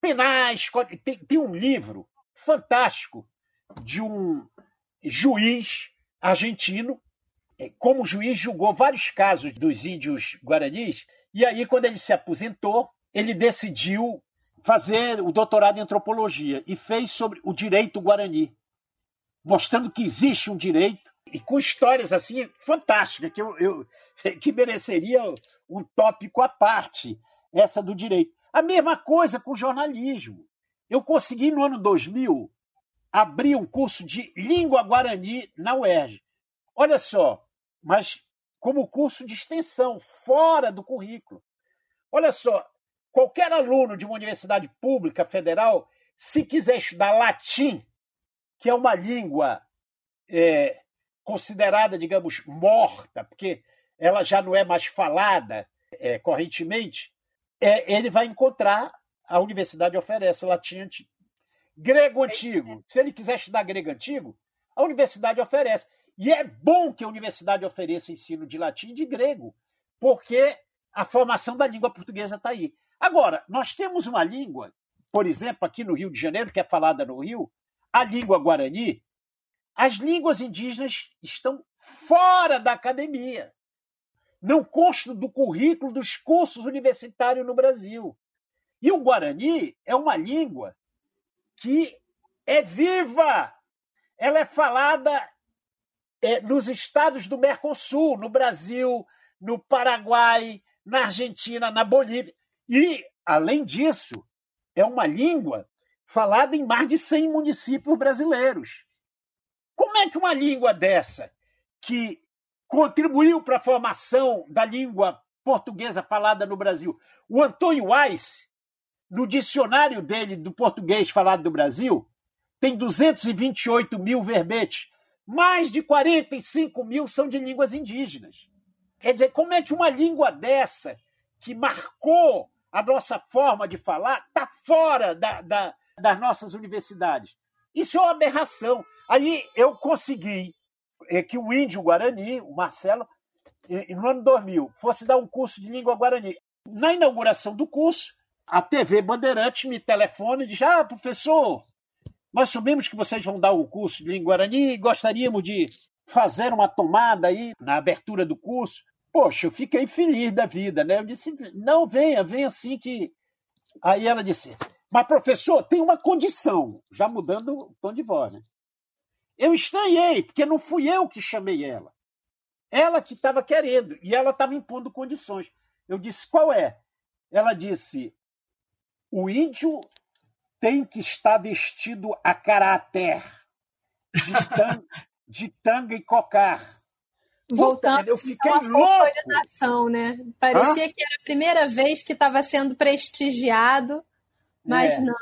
penais, tem, tem um livro fantástico de um juiz argentino, como juiz julgou vários casos dos índios guaranis, e aí, quando ele se aposentou, ele decidiu fazer o doutorado em antropologia e fez sobre o direito guarani, mostrando que existe um direito e com histórias assim fantásticas que eu, eu que mereceria um tópico à parte essa do direito. A mesma coisa com o jornalismo. Eu consegui no ano 2000 abrir um curso de língua guarani na UERJ. Olha só, mas como curso de extensão, fora do currículo. Olha só, qualquer aluno de uma universidade pública federal, se quiser estudar latim, que é uma língua é, considerada, digamos, morta, porque ela já não é mais falada é, correntemente, é, ele vai encontrar, a universidade oferece latim antigo. Grego antigo, se ele quiser estudar grego antigo, a universidade oferece. E é bom que a universidade ofereça ensino de latim e de grego, porque a formação da língua portuguesa está aí. Agora, nós temos uma língua, por exemplo, aqui no Rio de Janeiro, que é falada no Rio, a língua guarani. As línguas indígenas estão fora da academia. Não constam do currículo dos cursos universitários no Brasil. E o guarani é uma língua que é viva. Ela é falada é, nos estados do Mercosul, no Brasil, no Paraguai, na Argentina, na Bolívia. E, além disso, é uma língua falada em mais de 100 municípios brasileiros. Como é que uma língua dessa, que contribuiu para a formação da língua portuguesa falada no Brasil, o Antônio Weiss, no dicionário dele do português falado no Brasil, tem 228 mil verbetes mais de 45 mil são de línguas indígenas. Quer dizer, como é que uma língua dessa, que marcou a nossa forma de falar, está fora da, da, das nossas universidades? Isso é uma aberração. Aí eu consegui é, que o índio guarani, o Marcelo, no ano 2000, fosse dar um curso de língua guarani. Na inauguração do curso, a TV Bandeirante me telefona e diz: Ah, professor, nós sabemos que vocês vão dar o curso de língua guarani e gostaríamos de fazer uma tomada aí na abertura do curso. Poxa, eu fiquei feliz da vida, né? Eu disse, não, venha, venha assim que. Aí ela disse, mas professor, tem uma condição, já mudando o tom de voz, né? Eu estranhei, porque não fui eu que chamei ela. Ela que estava querendo, e ela estava impondo condições. Eu disse, qual é? Ela disse, o índio tem que estar vestido a caráter de, tanga, de tanga e cocar. Voltando eu fiquei louco. né? Parecia Hã? que era a primeira vez que estava sendo prestigiado, mas é. não.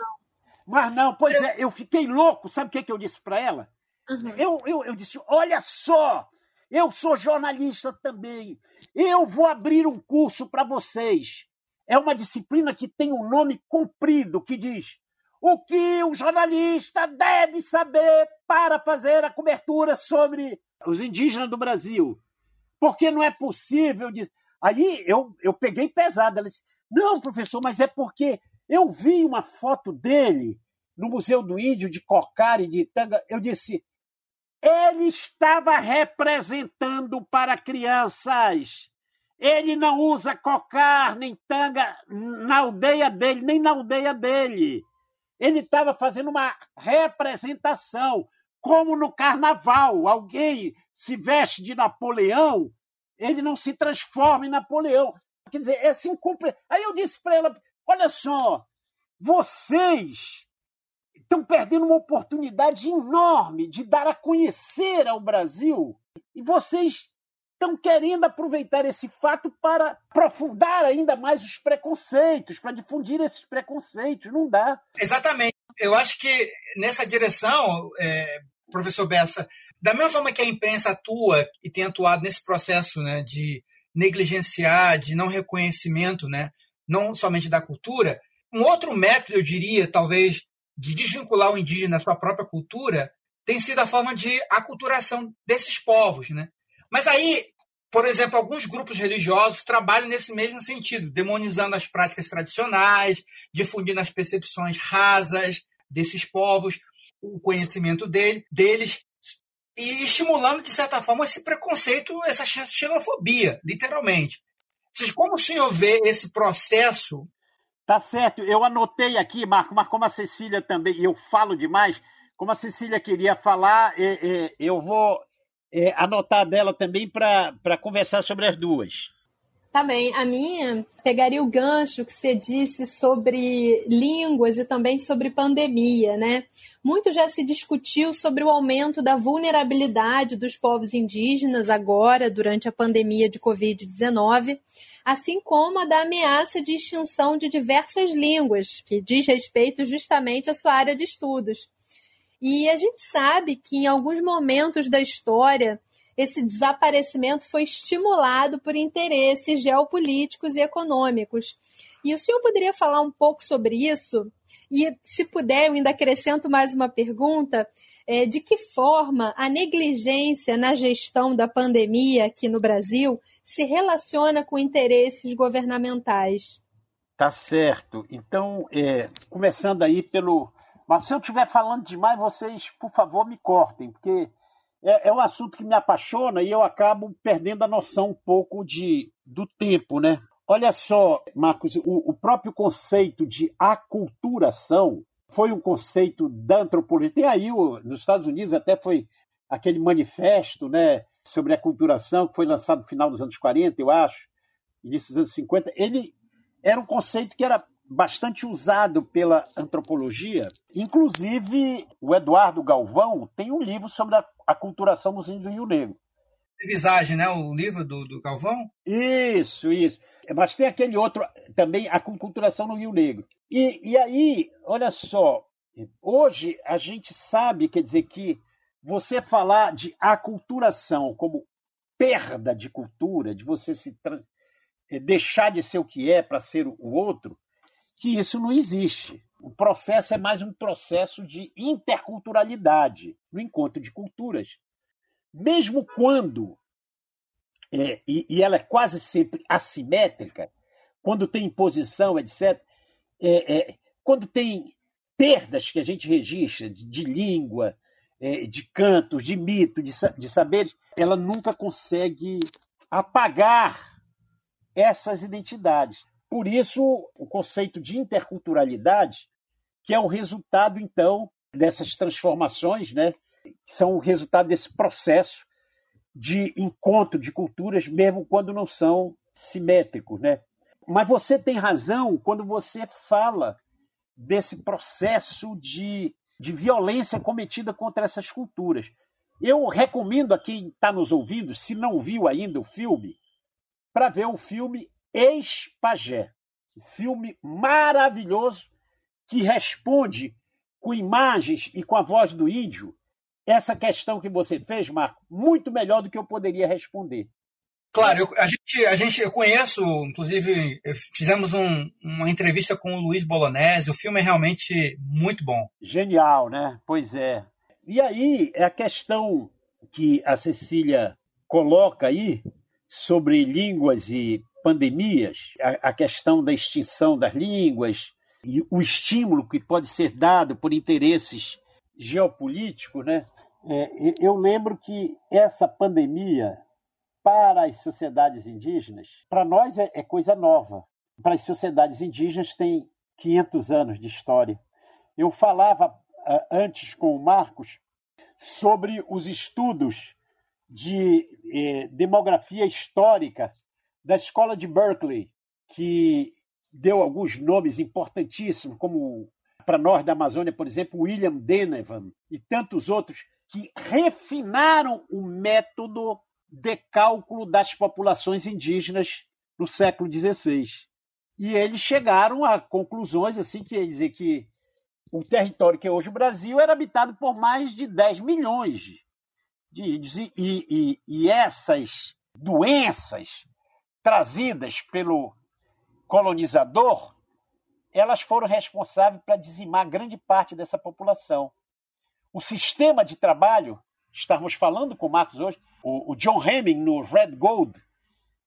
Mas não, pois eu... é, eu fiquei louco. Sabe o que, que eu disse para ela? Uhum. Eu, eu, eu disse: olha só, eu sou jornalista também. Eu vou abrir um curso para vocês. É uma disciplina que tem um nome comprido que diz o que o jornalista deve saber para fazer a cobertura sobre os indígenas do Brasil. Porque não é possível. De... Aí eu, eu peguei pesado. Ela disse: Não, professor, mas é porque eu vi uma foto dele no Museu do Índio de Cocar e de Tanga. Eu disse: Ele estava representando para crianças. Ele não usa cocar nem tanga na aldeia dele, nem na aldeia dele. Ele estava fazendo uma representação, como no carnaval. Alguém se veste de Napoleão, ele não se transforma em Napoleão. Quer dizer, é assim. Aí eu disse para ela: olha só, vocês estão perdendo uma oportunidade enorme de dar a conhecer ao Brasil e vocês estão querendo aproveitar esse fato para aprofundar ainda mais os preconceitos, para difundir esses preconceitos. Não dá. Exatamente. Eu acho que nessa direção, é, professor Bessa, da mesma forma que a imprensa atua e tem atuado nesse processo né, de negligenciar, de não reconhecimento, né, não somente da cultura, um outro método, eu diria, talvez, de desvincular o indígena da sua própria cultura, tem sido a forma de aculturação desses povos, né? Mas aí, por exemplo, alguns grupos religiosos trabalham nesse mesmo sentido, demonizando as práticas tradicionais, difundindo as percepções rasas desses povos, o conhecimento dele, deles, e estimulando, de certa forma, esse preconceito, essa xenofobia, literalmente. Como o senhor vê esse processo? Tá certo. Eu anotei aqui, Marco, mas como a Cecília também, e eu falo demais, como a Cecília queria falar, é, é, eu vou é, anotar dela também para conversar sobre as duas. Tá bem, a minha pegaria o gancho que você disse sobre línguas e também sobre pandemia, né? Muito já se discutiu sobre o aumento da vulnerabilidade dos povos indígenas agora, durante a pandemia de Covid-19, assim como a da ameaça de extinção de diversas línguas, que diz respeito justamente à sua área de estudos. E a gente sabe que em alguns momentos da história esse desaparecimento foi estimulado por interesses geopolíticos e econômicos. E o senhor poderia falar um pouco sobre isso? E, se puder, eu ainda acrescento mais uma pergunta: é, de que forma a negligência na gestão da pandemia aqui no Brasil se relaciona com interesses governamentais? Tá certo. Então, é, começando aí pelo. Mas se eu estiver falando demais, vocês, por favor, me cortem, porque é, é um assunto que me apaixona e eu acabo perdendo a noção um pouco de, do tempo, né? Olha só, Marcos, o, o próprio conceito de aculturação foi um conceito da antropologia. Tem aí, nos Estados Unidos, até foi aquele manifesto né, sobre aculturação que foi lançado no final dos anos 40, eu acho, início dos anos 50. Ele era um conceito que era bastante usado pela antropologia. Inclusive, o Eduardo Galvão tem um livro sobre a aculturação dos índios do Rio Negro. Visagem, né? O livro do, do Galvão? Isso, isso. Mas tem aquele outro também, a aculturação no Rio Negro. E, e aí, olha só, hoje a gente sabe, quer dizer, que você falar de aculturação como perda de cultura, de você se deixar de ser o que é para ser o outro, que isso não existe. O processo é mais um processo de interculturalidade, no encontro de culturas. Mesmo quando, é, e, e, ela é quase sempre assimétrica, quando tem imposição, etc., é, é, quando tem perdas que a gente registra de, de língua, é, de cantos, de mito, de, de saberes, ela nunca consegue apagar essas identidades. Por isso, o conceito de interculturalidade, que é o resultado, então, dessas transformações, né? são o resultado desse processo de encontro de culturas, mesmo quando não são simétricos. Né? Mas você tem razão quando você fala desse processo de, de violência cometida contra essas culturas. Eu recomendo a quem está nos ouvindo, se não viu ainda o filme, para ver o filme Ex-Pajé. Filme maravilhoso que responde com imagens e com a voz do índio essa questão que você fez, Marco, muito melhor do que eu poderia responder. Claro, eu, a, gente, a gente, eu conheço, inclusive, fizemos um, uma entrevista com o Luiz Bolognese, o filme é realmente muito bom. Genial, né? Pois é. E aí, é a questão que a Cecília coloca aí sobre línguas e pandemias, a, a questão da extinção das línguas e o estímulo que pode ser dado por interesses geopolíticos, né? É, eu lembro que essa pandemia para as sociedades indígenas, para nós é, é coisa nova. Para as sociedades indígenas tem 500 anos de história. Eu falava antes com o Marcos sobre os estudos de eh, demografia histórica da escola de Berkeley, que deu alguns nomes importantíssimos, como para nós da Amazônia, por exemplo, William Denevan e tantos outros, que refinaram o método de cálculo das populações indígenas no século XVI. E eles chegaram a conclusões assim, que dizer que o território que é hoje o Brasil era habitado por mais de 10 milhões de índios. E, e, e essas doenças trazidas pelo colonizador, elas foram responsáveis para dizimar grande parte dessa população. O sistema de trabalho, estamos falando com o Marcos hoje, o, o John Hemming, no Red Gold,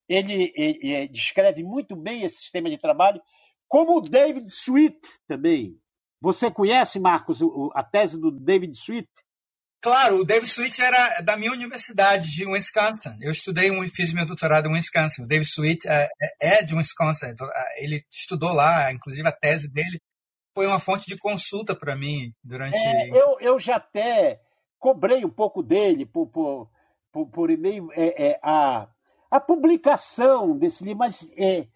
ele, ele, ele, descreve muito bem esse sistema de trabalho, como o David Sweet também. Você conhece, Marcos, a tese do David Sweet? Claro, o David Sweet era da minha universidade de Wisconsin. Eu estudei, fiz meu doutorado em Wisconsin. O David Sweet é, é, é de Wisconsin. Ele estudou lá, inclusive a tese dele foi uma fonte de consulta para mim durante. É, eu, eu já até cobrei um pouco dele por, por, por, por e-mail. É, é, a, a publicação desse livro, mas é,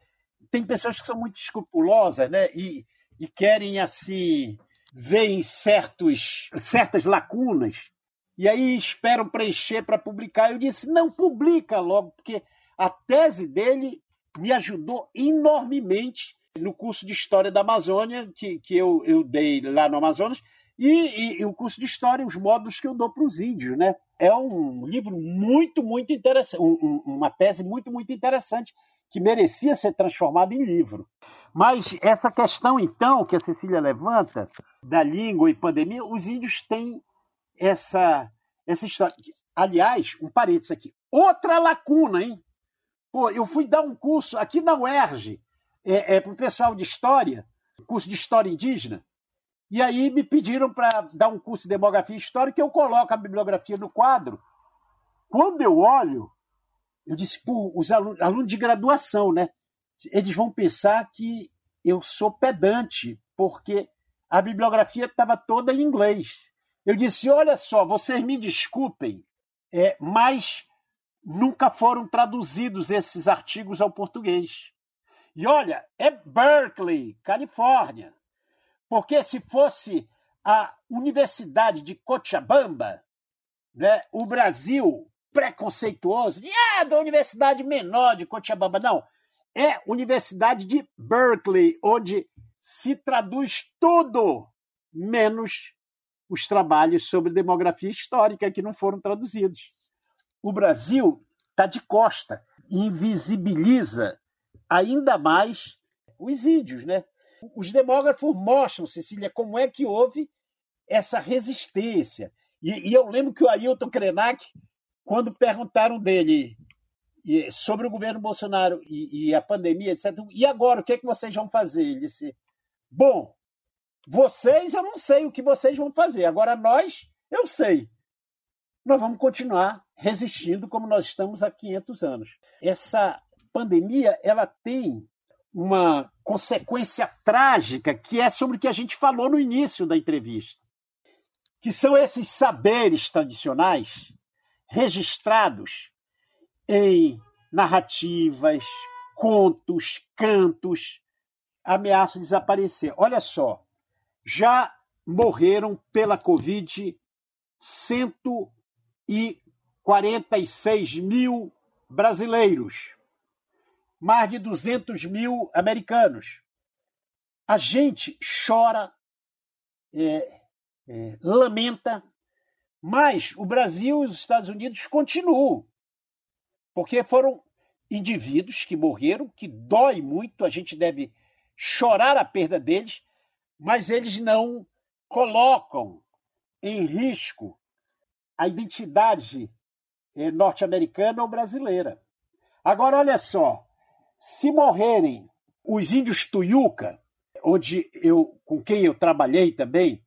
tem pessoas que são muito escrupulosas né, e, e querem assim ver certos, certas lacunas e aí esperam preencher para publicar. Eu disse: não publica logo, porque a tese dele me ajudou enormemente no curso de História da Amazônia que, que eu, eu dei lá no Amazonas e, e, e, o curso de História, os módulos que eu dou para os índios. Né? É um livro muito, muito interessante, um, uma tese muito, muito interessante que merecia ser transformada em livro. Mas essa questão, então, que a Cecília levanta, da língua e pandemia, os índios têm essa, essa história. Aliás, um parênteses aqui. Outra lacuna, hein? Pô, eu fui dar um curso aqui na UERJ é, é, para o pessoal de História, curso de História Indígena, e aí me pediram para dar um curso de Demografia Histórica, eu coloco a bibliografia no quadro. Quando eu olho, eu disse, pô, os alunos, alunos de graduação, né? Eles vão pensar que eu sou pedante, porque a bibliografia estava toda em inglês. Eu disse: olha só, vocês me desculpem, é, mas nunca foram traduzidos esses artigos ao português. E olha, é Berkeley, Califórnia. Porque se fosse a Universidade de Cochabamba, né, o Brasil preconceituoso, ah, da universidade menor de Cochabamba. Não, é Universidade de Berkeley, onde se traduz tudo, menos os trabalhos sobre demografia histórica que não foram traduzidos. O Brasil está de costa, invisibiliza ainda mais os índios. Né? Os demógrafos mostram, Cecília, como é que houve essa resistência. E, e eu lembro que o Ailton Krenak quando perguntaram dele sobre o governo Bolsonaro e, e, a pandemia, etc., e agora, o que, é que vocês vão fazer? Ele disse: Bom, vocês eu não sei o que vocês vão fazer, agora nós eu sei. Nós vamos continuar resistindo como nós estamos há 500 anos. Essa pandemia ela tem uma consequência trágica que é sobre o que a gente falou no início da entrevista, que são esses saberes tradicionais registrados em narrativas, contos, cantos, ameaçam desaparecer. Olha só, já morreram pela Covid 146 mil brasileiros, mais de 200 mil americanos. A gente chora, é, é, lamenta, mas o Brasil e os Estados Unidos continuam, porque foram indivíduos que morreram, que dói muito, a gente deve chorar a perda deles, mas eles não colocam em risco a identidade eh, norte-americana ou brasileira. Agora, olha só, se morrerem os índios Tuiuca, onde eu, com quem eu trabalhei também,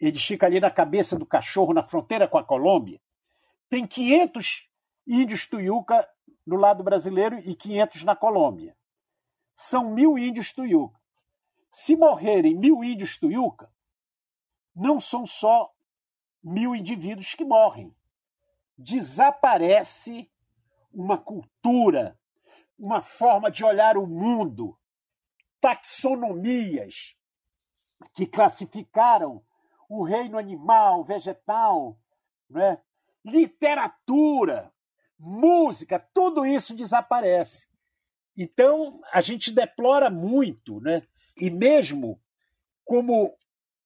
ele fica ali na cabeça do cachorro, na fronteira com a Colômbia. Tem 500 índios tuiuca no lado brasileiro e 500 na Colômbia. São mil índios tuiuca. Se morrerem mil índios tuiuca, não são só mil indivíduos que morrem. Desaparece uma cultura, uma forma de olhar o mundo, taxonomias que classificaram o reino animal, vegetal, né? literatura, música, tudo isso desaparece. Então, a gente deplora muito, né? E mesmo como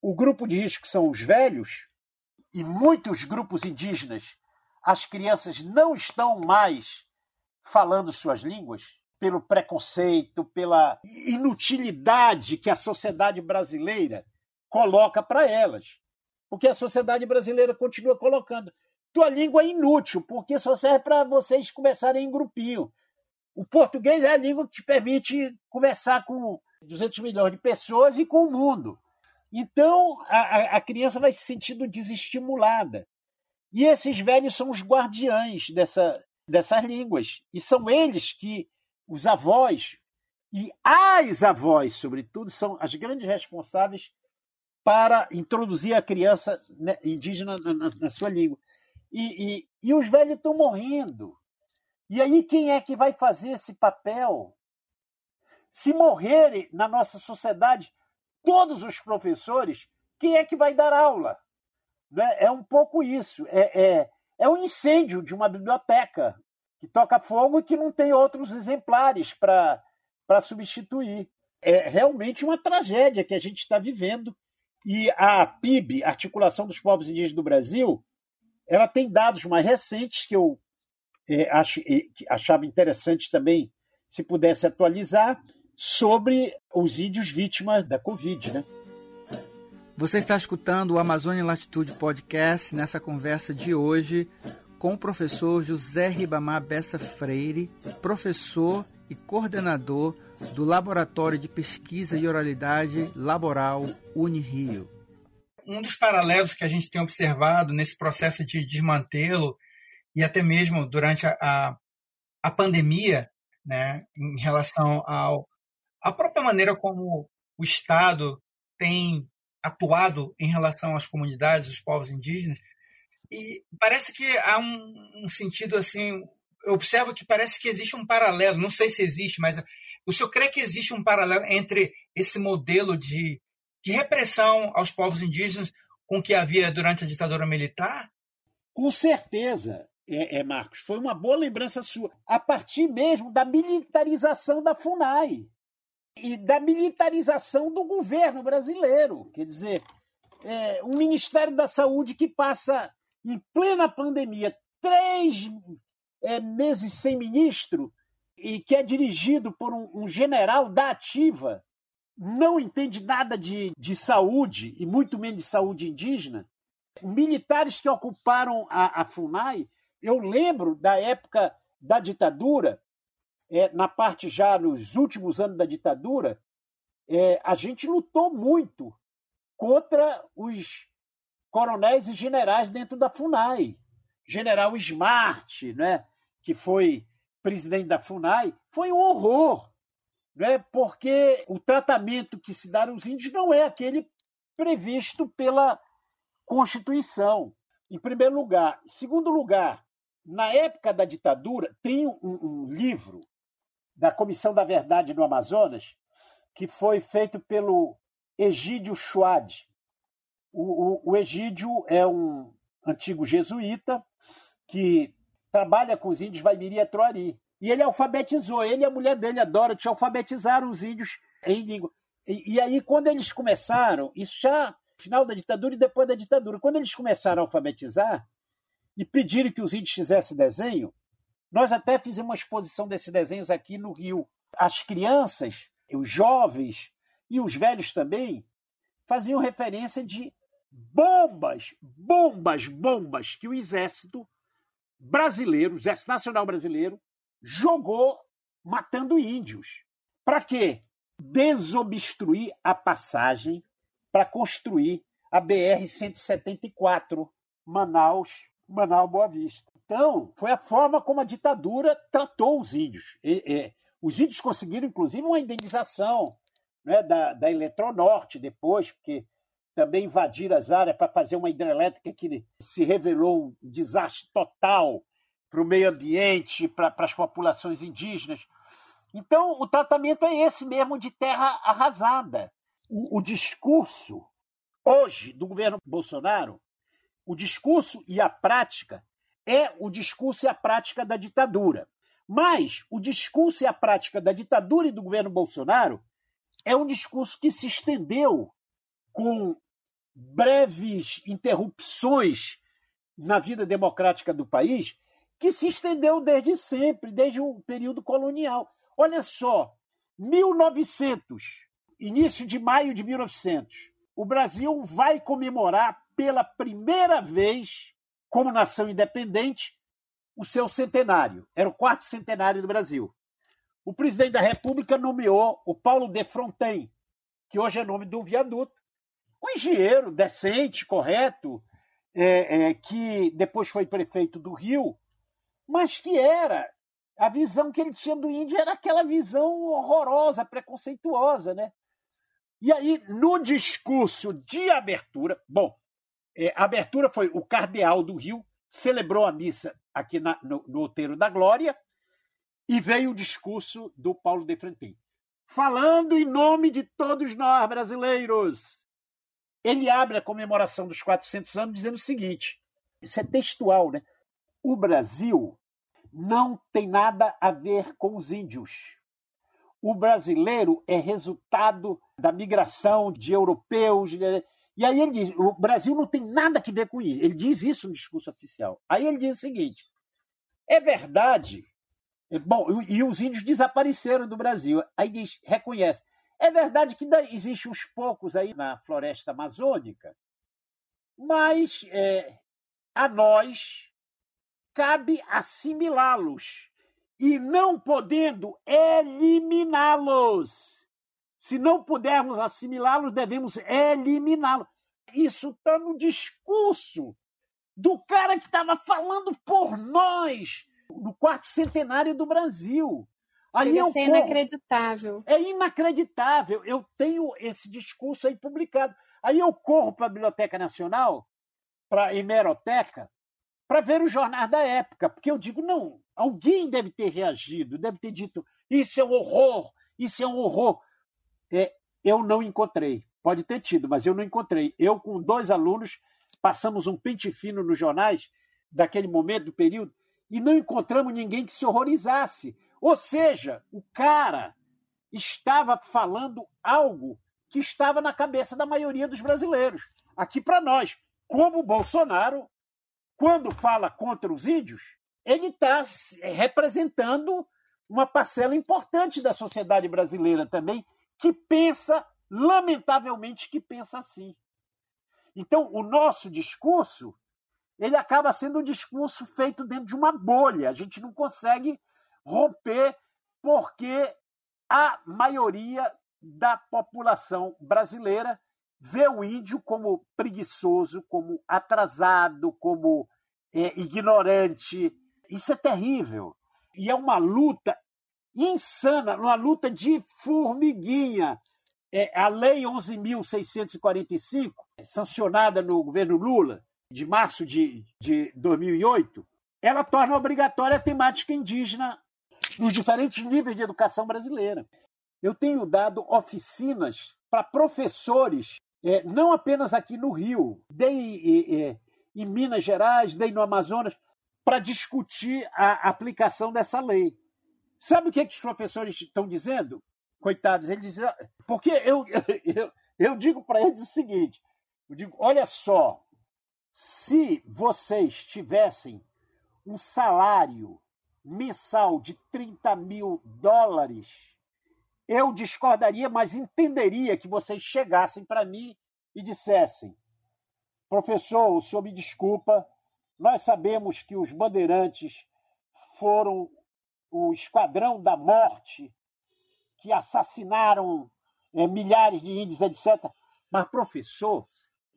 o grupo de risco são os velhos, e muitos grupos indígenas, as crianças não estão mais falando suas línguas, pelo preconceito, pela inutilidade que a sociedade brasileira coloca para elas. Porque a sociedade brasileira continua colocando. Tua língua é inútil, porque só serve para vocês conversarem em grupinho. O português é a língua que te permite conversar com 200 milhões de pessoas e com o mundo. Então, a, a criança vai se sentindo desestimulada. E esses velhos são os guardiães dessa, dessas línguas. E são eles que, os avós, e as avós, sobretudo, são as grandes responsáveis para introduzir a criança indígena na, na sua língua. E, e, e os velhos estão morrendo. E aí, quem é que vai fazer esse papel? Se morrerem na nossa sociedade todos os professores, quem é que vai dar aula? Né? É um pouco isso. É, é, é um incêndio de uma biblioteca que toca fogo e que não tem outros exemplares para substituir. É realmente uma tragédia que a gente está vivendo. E a PIB, Articulação dos Povos Indígenas do Brasil, ela tem dados mais recentes que eu é, acho, é, achava interessante também se pudesse atualizar sobre os índios vítimas da Covid, né? Você está escutando o Amazônia Latitude Podcast nessa conversa de hoje com o professor José Ribamar Bessa Freire, professor e coordenador do Laboratório de Pesquisa e Oralidade Laboral Unirio. Um dos paralelos que a gente tem observado nesse processo de desmantelo e até mesmo durante a, a, a pandemia, né, em relação ao a própria maneira como o Estado tem atuado em relação às comunidades, os povos indígenas, e parece que há um, um sentido assim, eu observo que parece que existe um paralelo, não sei se existe, mas o senhor crê que existe um paralelo entre esse modelo de, de repressão aos povos indígenas com que havia durante a ditadura militar? Com certeza, é, é, Marcos, foi uma boa lembrança sua. A partir mesmo da militarização da FUNAI e da militarização do governo brasileiro. Quer dizer, é, um Ministério da Saúde que passa, em plena pandemia, três é, meses sem ministro e que é dirigido por um, um general da ativa, não entende nada de, de saúde, e muito menos de saúde indígena. Militares que ocuparam a, a FUNAI, eu lembro da época da ditadura, é, na parte já nos últimos anos da ditadura, é, a gente lutou muito contra os coronéis e generais dentro da FUNAI. General Smart, né, que foi presidente da FUNAI, foi um horror, né, porque o tratamento que se dá aos índios não é aquele previsto pela Constituição, em primeiro lugar. Em segundo lugar, na época da ditadura, tem um, um livro da Comissão da Verdade no Amazonas, que foi feito pelo Egídio Schwad. O, o, o Egídio é um antigo jesuíta que trabalha com os índios Vaimiri e Troari. E ele alfabetizou, ele e a mulher dele, a Dorothy, alfabetizaram os índios em língua. E, e aí, quando eles começaram, isso já final da ditadura e depois da ditadura, quando eles começaram a alfabetizar e pediram que os índios fizessem desenho, nós até fizemos uma exposição desses desenhos aqui no Rio. As crianças, os jovens e os velhos também faziam referência de bombas, bombas, bombas que o exército brasileiro, o exército nacional brasileiro, jogou matando índios. Para quê? Desobstruir a passagem para construir a BR-174 Manaus, Manaus Boa Vista. Então, foi a forma como a ditadura tratou os índios. E, e, os índios conseguiram, inclusive, uma indenização né, da, da Eletronorte depois, porque também invadiram as áreas para fazer uma hidrelétrica que se revelou um desastre total para o meio ambiente, para as populações indígenas. Então, o tratamento é esse mesmo de terra arrasada. O, o discurso, hoje, do governo Bolsonaro, o discurso e a prática é o discurso e a prática da ditadura. Mas o discurso e a prática da ditadura e do governo Bolsonaro é um discurso que se estendeu com breves interrupções na vida democrática do país, que se estendeu desde sempre, desde o período colonial. Olha só, 1900, início de maio de 1900, o Brasil vai comemorar pela primeira vez como nação independente, o seu centenário. Era o quarto centenário do Brasil. O presidente da República nomeou o Paulo de Fronten, que hoje é nome de um viaduto, um engenheiro decente, correto, é, é, que depois foi prefeito do Rio, mas que era a visão que ele tinha do índio era aquela visão horrorosa, preconceituosa, né? E aí, no discurso de abertura, bom, é, a abertura foi o Cardeal do Rio, celebrou a missa aqui na, no, no Outeiro da Glória, E veio o discurso do Paulo de Frentin, falando em nome de todos nós brasileiros. Ele abre a comemoração dos 400 anos dizendo o seguinte: isso é textual, né? O Brasil não tem nada a ver com os índios. O brasileiro é resultado da migração de europeus. E aí ele diz: o Brasil não tem nada a ver com isso. Ele diz isso no discurso oficial. Aí ele diz o seguinte: é verdade. Bom, e os índios desapareceram do Brasil. Aí diz, reconhece. É verdade que existem uns poucos aí na floresta amazônica, mas é, a nós cabe assimilá-los e não podendo eliminá-los. Se não pudermos assimilá-los, devemos eliminá-los. Isso está no discurso do cara que estava falando por nós no quarto centenário do Brasil. Aí Chega eu ser inacreditável. É inacreditável. Eu tenho esse discurso aí publicado. Aí eu corro para a Biblioteca Nacional, para a hemeroteca, para ver os jornais da época, porque eu digo, não, alguém deve ter reagido, deve ter dito, isso é um horror, isso é um horror. É, eu não encontrei, pode ter tido, mas eu não encontrei. Eu, com dois alunos, passamos um pente fino nos jornais daquele momento, do período, e não encontramos ninguém que se horrorizasse. Ou seja, o cara estava falando algo que estava na cabeça da maioria dos brasileiros. Aqui para nós, como o Bolsonaro quando fala contra os índios, ele está representando uma parcela importante da sociedade brasileira também, que pensa, lamentavelmente, que pensa assim. Então, o nosso discurso, ele acaba sendo um discurso feito dentro de uma bolha. A gente não consegue romper porque a maioria da população brasileira vê o índio como preguiçoso, como atrasado, como é, ignorante. Isso é terrível. E é uma luta insana, uma luta de formiguinha. É, a Lei 11.645, sancionada no governo Lula, de março de, de 2008, ela torna obrigatória a temática indígena nos diferentes níveis de educação brasileira. Eu tenho dado oficinas para professores é, não apenas aqui no Rio, dei é, em Minas Gerais, dei no Amazonas, para discutir a aplicação dessa lei. Sabe o que, é que os professores estão dizendo? Coitados, eles dizem. Porque eu, eu, eu digo para eles o seguinte: eu digo, olha só, se vocês tivessem um salário mensal de 30 mil dólares, eu discordaria, mas entenderia que vocês chegassem para mim e dissessem: professor, o senhor me desculpa, nós sabemos que os bandeirantes foram o esquadrão da morte que assassinaram é, milhares de índios, etc. Mas, professor,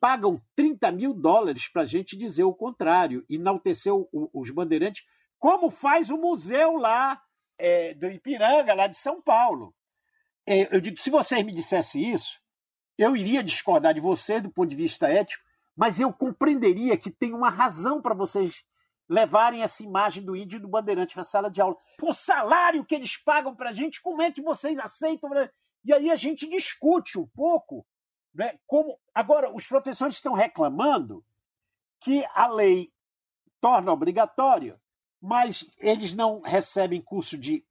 pagam 30 mil dólares para a gente dizer o contrário, enaltecer os bandeirantes, como faz o museu lá é, do Ipiranga, lá de São Paulo. É, eu digo, se vocês me dissessem isso, eu iria discordar de você do ponto de vista ético, mas eu compreenderia que tem uma razão para vocês levarem essa imagem do índio e do bandeirante para a sala de aula. O salário que eles pagam para a gente, como é que vocês aceitam? E aí a gente discute um pouco. Né, como Agora, os professores estão reclamando que a lei torna obrigatório, mas eles não recebem curso de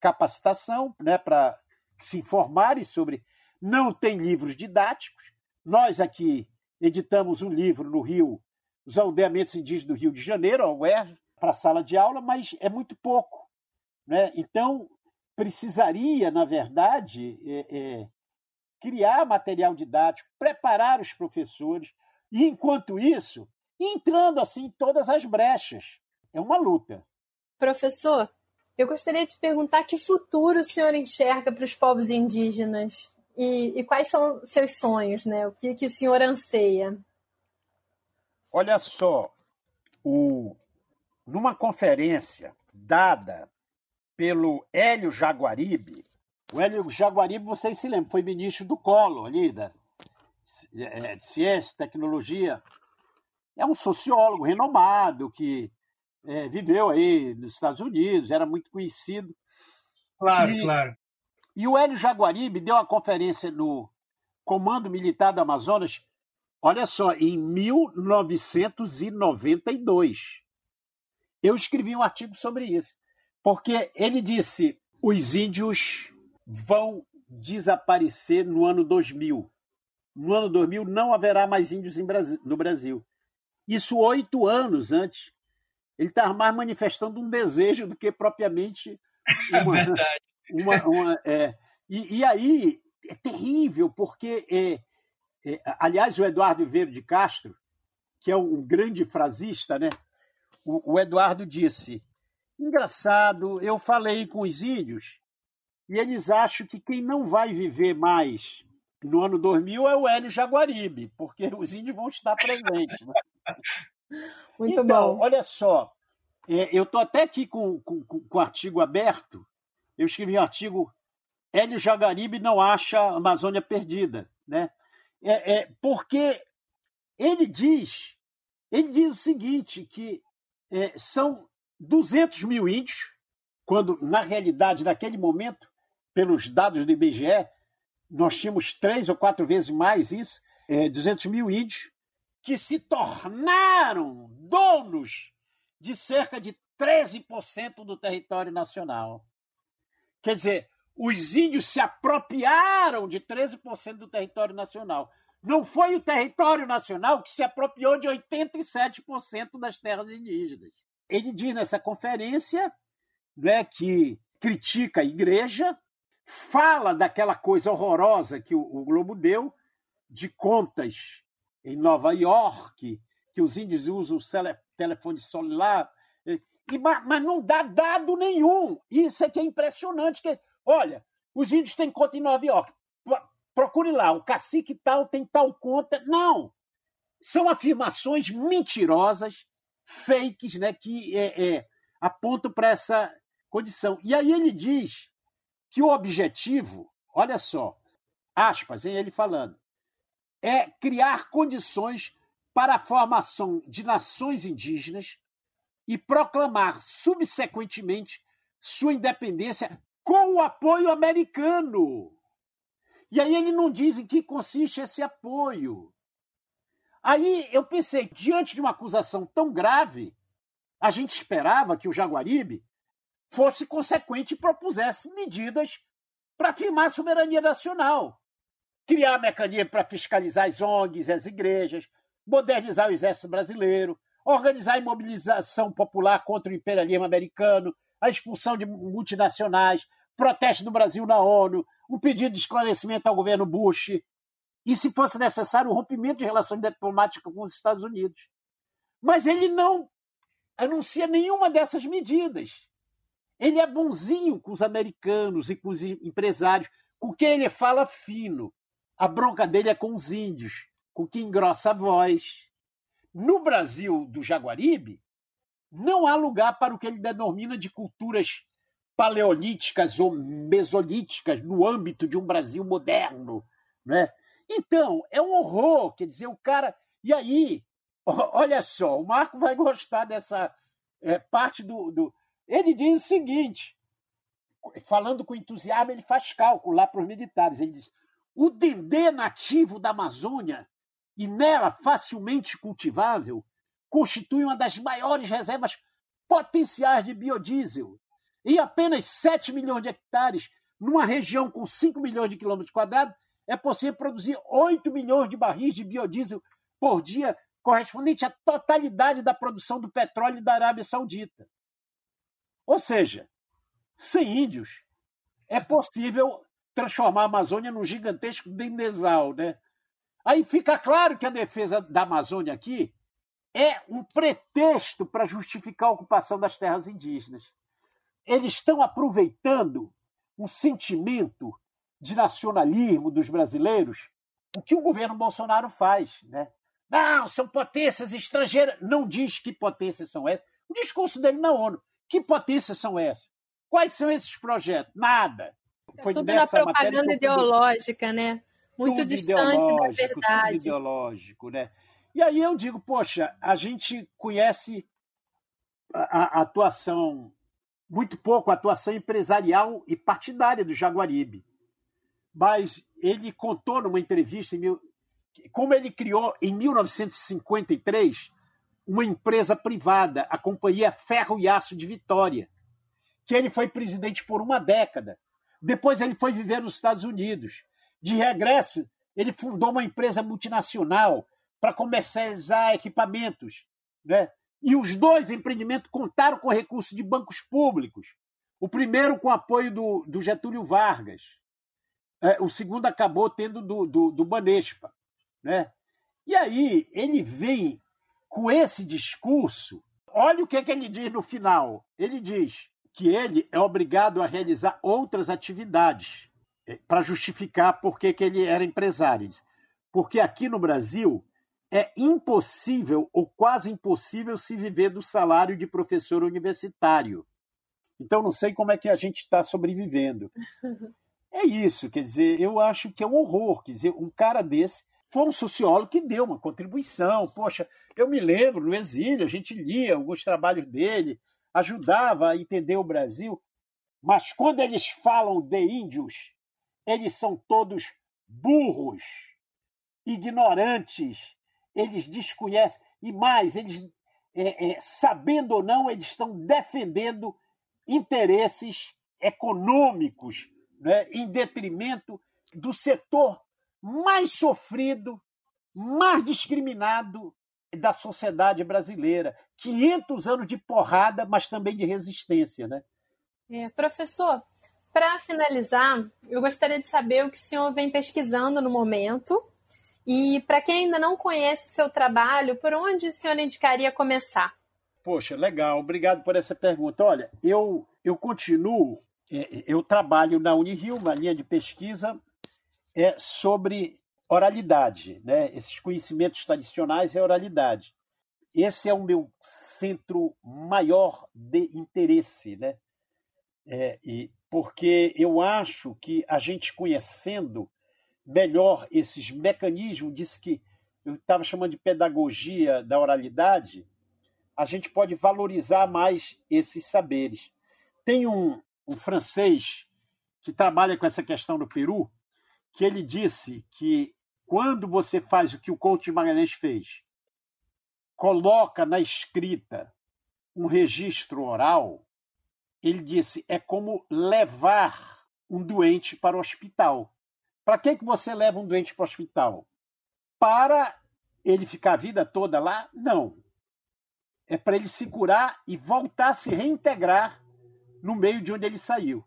capacitação né, para se informarem sobre. Não tem livros didáticos. Nós aqui editamos um livro no Rio, Os Aldeamentos Indígenas do Rio de Janeiro, a UER, para a sala de aula, mas é muito pouco. Né? Então, precisaria, na verdade, é, é, criar material didático, preparar os professores, e, enquanto isso, entrando assim em todas as brechas. É uma luta. Professor, eu gostaria de perguntar que futuro o senhor enxerga para os povos indígenas e, e, quais são seus sonhos, né? O que, que o senhor anseia? Olha só, o, numa conferência dada pelo Hélio Jaguaribe, o Hélio Jaguaribe, vocês se lembram, foi ministro do Collor ali, da, é, de ciência, tecnologia. É um sociólogo renomado que é, viveu aí nos Estados Unidos, era muito conhecido. Claro, e, claro. E o Hélio Jaguaribe deu uma conferência no Comando Militar do Amazonas, olha só, em 1992. Eu escrevi um artigo sobre isso, porque ele disse: os índios vão desaparecer no ano 2000. No ano 2000 não haverá mais índios no Brasil. Isso oito anos antes. Ele está mais manifestando um desejo do que propriamente uma. É verdade. Uma, uma, é, e, e, aí é terrível, porque, é, aliás, o Eduardo Verde de Castro, que é um grande frasista, né? o, o Eduardo disse: engraçado, eu falei com os índios e eles acham que quem não vai viver mais no ano 2000 é o Hélio Jaguaribe, porque os índios vão estar presentes. Né? Muito então, bom. olha só, é, eu estou até aqui com, com, com o artigo aberto. Eu escrevi um artigo Hélio Jaguaribe não acha a Amazônia perdida, né? É, é, porque ele diz, ele diz o seguinte, que é, são 200 mil índios, quando, na realidade, naquele momento, pelos dados do IBGE, nós tínhamos três ou quatro vezes mais isso, é, 200 mil índios, que se tornaram donos de cerca de 13% do território nacional. Quer dizer, os índios se apropriaram de 13% do território nacional. Não foi o território nacional que se apropriou de 87% das terras indígenas. Ele diz nessa conferência né, que critica a igreja, fala daquela coisa horrorosa que o, o Globo deu, de contas em Nova York, que os índios usam o telefone celular, e, mas não dá dado nenhum. Isso é que é impressionante. Que, olha, os índios têm conta em Nova York procure lá, o cacique tal tem tal conta. Não! São afirmações mentirosas, fakes, né, que é, é, apontam para essa condição. E aí ele diz que o objetivo, olha só, aspas, hein, ele falando, é criar condições para a formação de nações indígenas e proclamar subsequentemente sua independência com o apoio americano. E aí ele não diz em que consiste esse apoio. Aí eu pensei, diante de uma acusação tão grave, a gente esperava que o Jaguaribe fosse consequente e propusesse medidas para afirmar a soberania nacional. Criar mecanismos para fiscalizar as ONGs, as igrejas, modernizar o exército brasileiro, organizar a imobilização popular contra o imperialismo americano, a expulsão de multinacionais, protesto do Brasil na ONU, um pedido de esclarecimento ao governo Bush, e, se fosse necessário, o rompimento de relações diplomáticas com os Estados Unidos. Mas ele não anuncia nenhuma dessas medidas. Ele é bonzinho com os americanos e com os empresários, com quem ele fala fino. A bronca dele é com os índios, com quem engrossa a voz. No Brasil do Jaguaribe, não há lugar para o que ele denomina de culturas paleolíticas ou mesolíticas no âmbito de um Brasil moderno. Né? Então, é um horror. Quer dizer, o cara. E aí, olha só, o Marco vai gostar dessa é, parte do, do. Ele diz o seguinte: falando com entusiasmo, ele faz cálculo lá para os militares. Ele diz: o dendê nativo da Amazônia, e nela facilmente cultivável, constitui uma das maiores reservas potenciais de biodiesel em apenas 7 milhões de hectares, numa região com 5 milhões de quilômetros quadrados, é possível produzir 8 milhões de barris de biodiesel por dia, correspondente à totalidade da produção do petróleo da Arábia Saudita. Ou seja, sem índios, é possível transformar a Amazônia num gigantesco dendezal, né? Aí fica claro que a defesa da Amazônia aqui é um pretexto para justificar a ocupação das terras indígenas eles estão aproveitando o sentimento de nacionalismo dos brasileiros, o que o governo Bolsonaro faz. Né? Não, são potências estrangeiras. Não diz que potências são essas. O discurso dele na ONU. Que potências são essas? Quais são esses projetos? Nada. É Foi tudo na propaganda ideológica, né? Muito distante da verdade. Tudo ideológico, né? E aí eu digo, poxa, a gente conhece a, a atuação, muito pouco a atuação empresarial e partidária do Jaguaribe. Mas ele contou numa entrevista, como ele criou em 1953 uma empresa privada, a Companhia Ferro e Aço de Vitória, que ele foi presidente por uma década. Depois ele foi viver nos Estados Unidos. De regresso, ele fundou uma empresa multinacional para comercializar equipamentos. Né? E os dois empreendimentos contaram com recursos de bancos públicos. O primeiro com apoio do, do Getúlio Vargas. É, o segundo acabou tendo do, do, do Banespa. Né? E aí ele vem com esse discurso. Olha o que, é que ele diz no final. Ele diz que ele é obrigado a realizar outras atividades é, para justificar por que, que ele era empresário. Porque aqui no Brasil é impossível ou quase impossível se viver do salário de professor universitário. Então não sei como é que a gente está sobrevivendo. É isso, quer dizer, eu acho que é um horror. Quer dizer, um cara desse foi um sociólogo que deu uma contribuição. Poxa, eu me lembro no exílio, a gente lia alguns trabalhos dele, ajudava a entender o Brasil. Mas quando eles falam de índios, eles são todos burros, ignorantes, eles desconhecem. E mais, eles, é, é, sabendo ou não, eles estão defendendo interesses econômicos né, em detrimento do setor mais sofrido, mais discriminado da sociedade brasileira. 500 anos de porrada, mas também de resistência. Né? É, professor, para finalizar, eu gostaria de saber o que o senhor vem pesquisando no momento e para quem ainda não conhece o seu trabalho, por onde o senhor indicaria começar? Poxa, legal, obrigado por essa pergunta. Olha, eu, eu continuo, é, eu trabalho na Unirio, uma linha de pesquisa é sobre oralidade, né? Esses conhecimentos tradicionais é oralidade. Esse é o meu centro maior de interesse, né? É, e porque eu acho que a gente conhecendo melhor esses mecanismos, disse que eu estava chamando de pedagogia da oralidade, a gente pode valorizar mais esses saberes. Tem um, um francês que trabalha com essa questão no Peru, que ele disse que quando você faz o que o Couto Magalhães fez, coloca na escrita um registro oral, ele disse, é como levar um doente para o hospital. Para que, que você leva um doente para o hospital? Para ele ficar a vida toda lá? Não. É para ele se curar e voltar a se reintegrar no meio de onde ele saiu.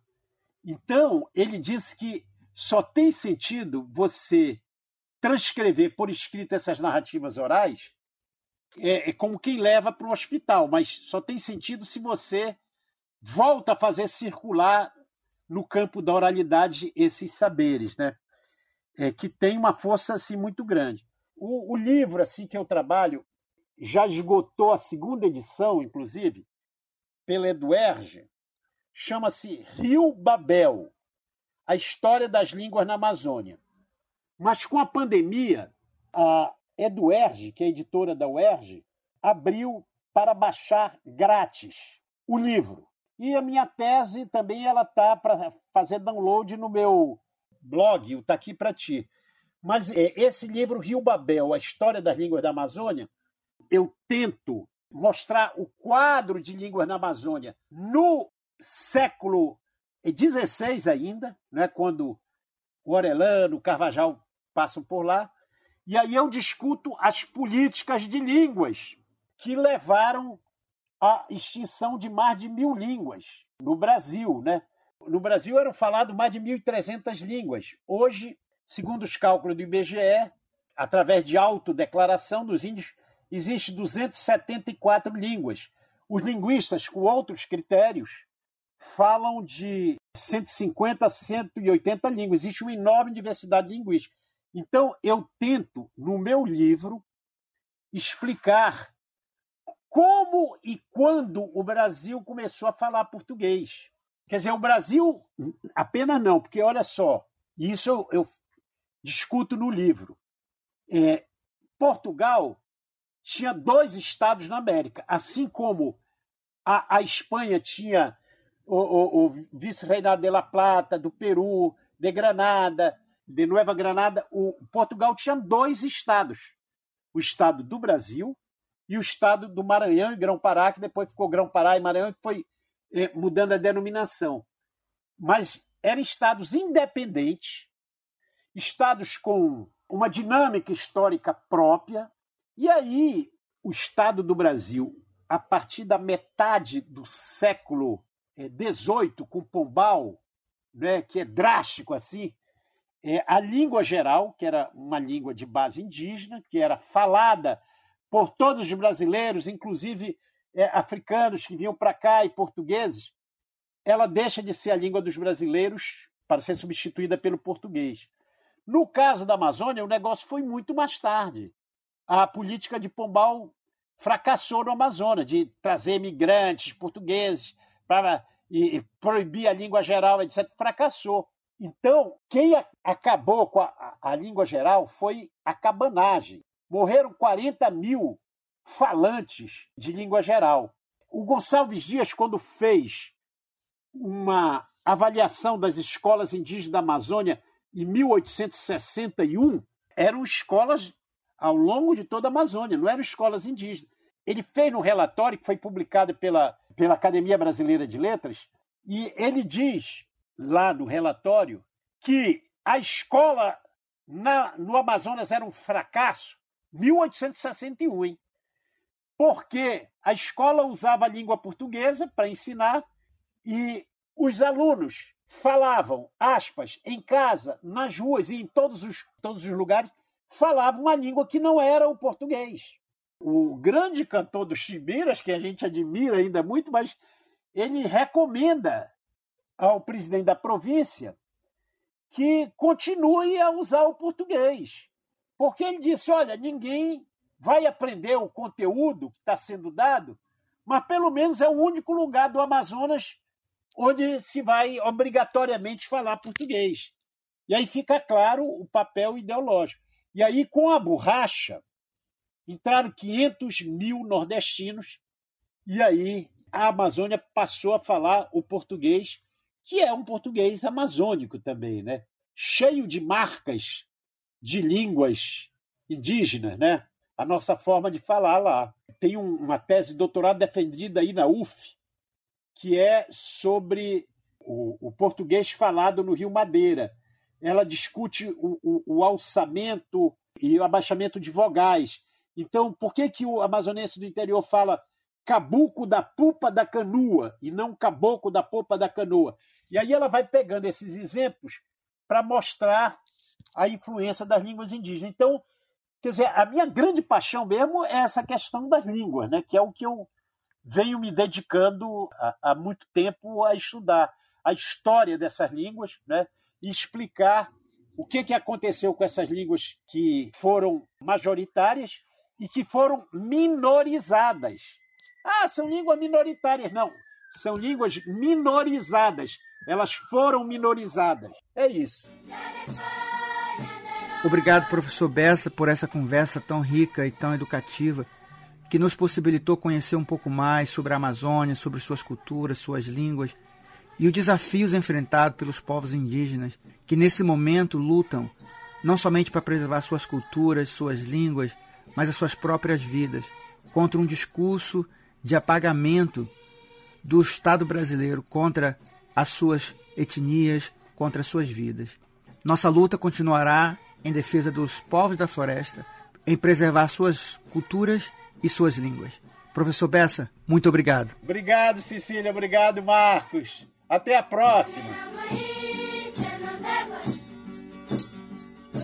Então, ele disse que só tem sentido você transcrever por escrito essas narrativas orais é, é como quem leva para o hospital, mas só tem sentido se você volta a fazer circular no campo da oralidade esses saberes, né? É, que tem uma força assim muito grande. O, o, livro assim que eu trabalho já esgotou a segunda edição, inclusive, pela Eduerge, chama-se Rio Babel, a história das línguas na Amazônia. Mas com a pandemia, a Eduerge, que é editora da UERJ, abriu para baixar grátis o livro. E a minha tese também ela tá para fazer download no meu blog, o Tá Aqui Para Ti. Mas é, esse livro, Rio Babel, a história das línguas da Amazônia, eu tento mostrar o quadro de línguas na Amazônia no século XVI ainda, né, quando o Orelano, o Carvajal passam por lá, e aí eu discuto as políticas de línguas que levaram à extinção de mais de mil línguas no Brasil, né? No Brasil eram faladas mais de 1.300 línguas. Hoje, segundo os cálculos do IBGE, através de autodeclaração dos índios, existem 274 línguas. Os linguistas, com outros critérios, falam de 150 a 180 línguas. Existe uma enorme diversidade linguística. Então, eu tento, no meu livro, explicar como e quando o Brasil começou a falar português. Quer dizer, o Brasil apenas não, porque olha só, isso eu, eu discuto no livro. É, Portugal tinha dois estados na América, assim como A, a Espanha tinha o, o, o vice-reinado de La Plata, do Peru, de Granada, de Nova Granada. O Portugal tinha dois estados: o estado do Brasil e o estado do Maranhão e Grão-Pará, que depois ficou Grão-Pará e Maranhão, que foi mudando a denominação. Mas eram estados independentes, estados com uma dinâmica histórica própria, e aí o Estado do Brasil, a partir da metade do século XVIII, eh, com Pombal, né, que é drástico assim, é, a língua geral, que era uma língua de base indígena, que era falada por todos os brasileiros, inclusive é, africanos que vinham para cá e portugueses, ela deixa de ser a língua dos brasileiros para ser substituída pelo português. No caso da Amazônia, o negócio foi muito mais tarde. A política de Pombal fracassou no Amazonas, de trazer imigrantes portugueses para e, proibir a língua geral, etc. Fracassou. Então, quem acabou com a, a língua geral foi a cabanagem. Morreram 40 mil falantes de língua geral. O Gonçalves Dias, quando fez uma avaliação das escolas indígenas da Amazônia em 1861, eram escolas ao longo de toda a Amazônia, não eram escolas indígenas. Ele fez um relatório que foi publicado pela, pela Academia Brasileira de Letras, e ele diz lá no relatório que a escola na, no Amazonas era um fracasso, 1861, hein? Porque a escola usava a língua portuguesa para ensinar e os alunos falavam, aspas, em casa, nas ruas e em todos os, todos os lugares, falavam uma língua que não era o português. O grande cantor dos Chimiras, que a gente admira ainda muito, mas ele recomenda ao presidente da província que continue a usar o português. Porque ele disse: olha, ninguém vai aprender o conteúdo que está sendo dado, mas pelo menos é o único lugar do Amazonas onde se vai obrigatoriamente falar português. E aí fica claro o papel ideológico. E aí, com a borracha, entraram 500 mil nordestinos, e aí a Amazônia passou a falar o português, que é um português amazônico também, né? cheio de marcas de línguas indígenas, né? A nossa forma de falar lá. Tem uma tese de doutorado defendida aí na UF, que é sobre o, o português falado no Rio Madeira. Ela discute o, o, o alçamento e o abaixamento de vogais. Então, por que, que o amazonense do interior fala cabuco da pupa da canoa e não caboclo da popa da canoa? E aí ela vai pegando esses exemplos para mostrar a influência das línguas indígenas. Então, quer dizer, a minha grande paixão mesmo é essa questão das línguas, né? que é o que eu venho me dedicando há, muito tempo a estudar a história dessas línguas né? e explicar o que, que aconteceu com essas línguas que foram majoritárias e que foram minorizadas. Ah, são línguas minoritárias. Não, são línguas minorizadas. Elas foram minorizadas. É isso. Obrigado, professor Bessa, por essa conversa tão rica e tão educativa que nos possibilitou conhecer um pouco mais sobre a Amazônia, sobre suas culturas, suas línguas e os desafios enfrentados pelos povos indígenas que nesse momento lutam não somente para preservar suas culturas, suas línguas, mas as suas próprias vidas contra um discurso de apagamento do Estado brasileiro contra as suas etnias, contra as suas vidas. Nossa luta continuará em defesa dos povos da floresta, em preservar suas culturas e suas línguas. Professor Bessa, muito obrigado. Obrigado, Cecília. Obrigado, Marcos. Até a próxima.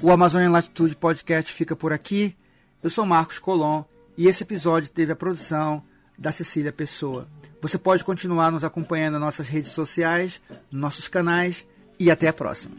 O Amazônia Latitude Podcast fica por aqui. Eu sou Marcos Colom e esse episódio teve a produção da Cecília Pessoa. Você pode continuar nos acompanhando nas nossas redes sociais, nos nossos canais e até a próxima.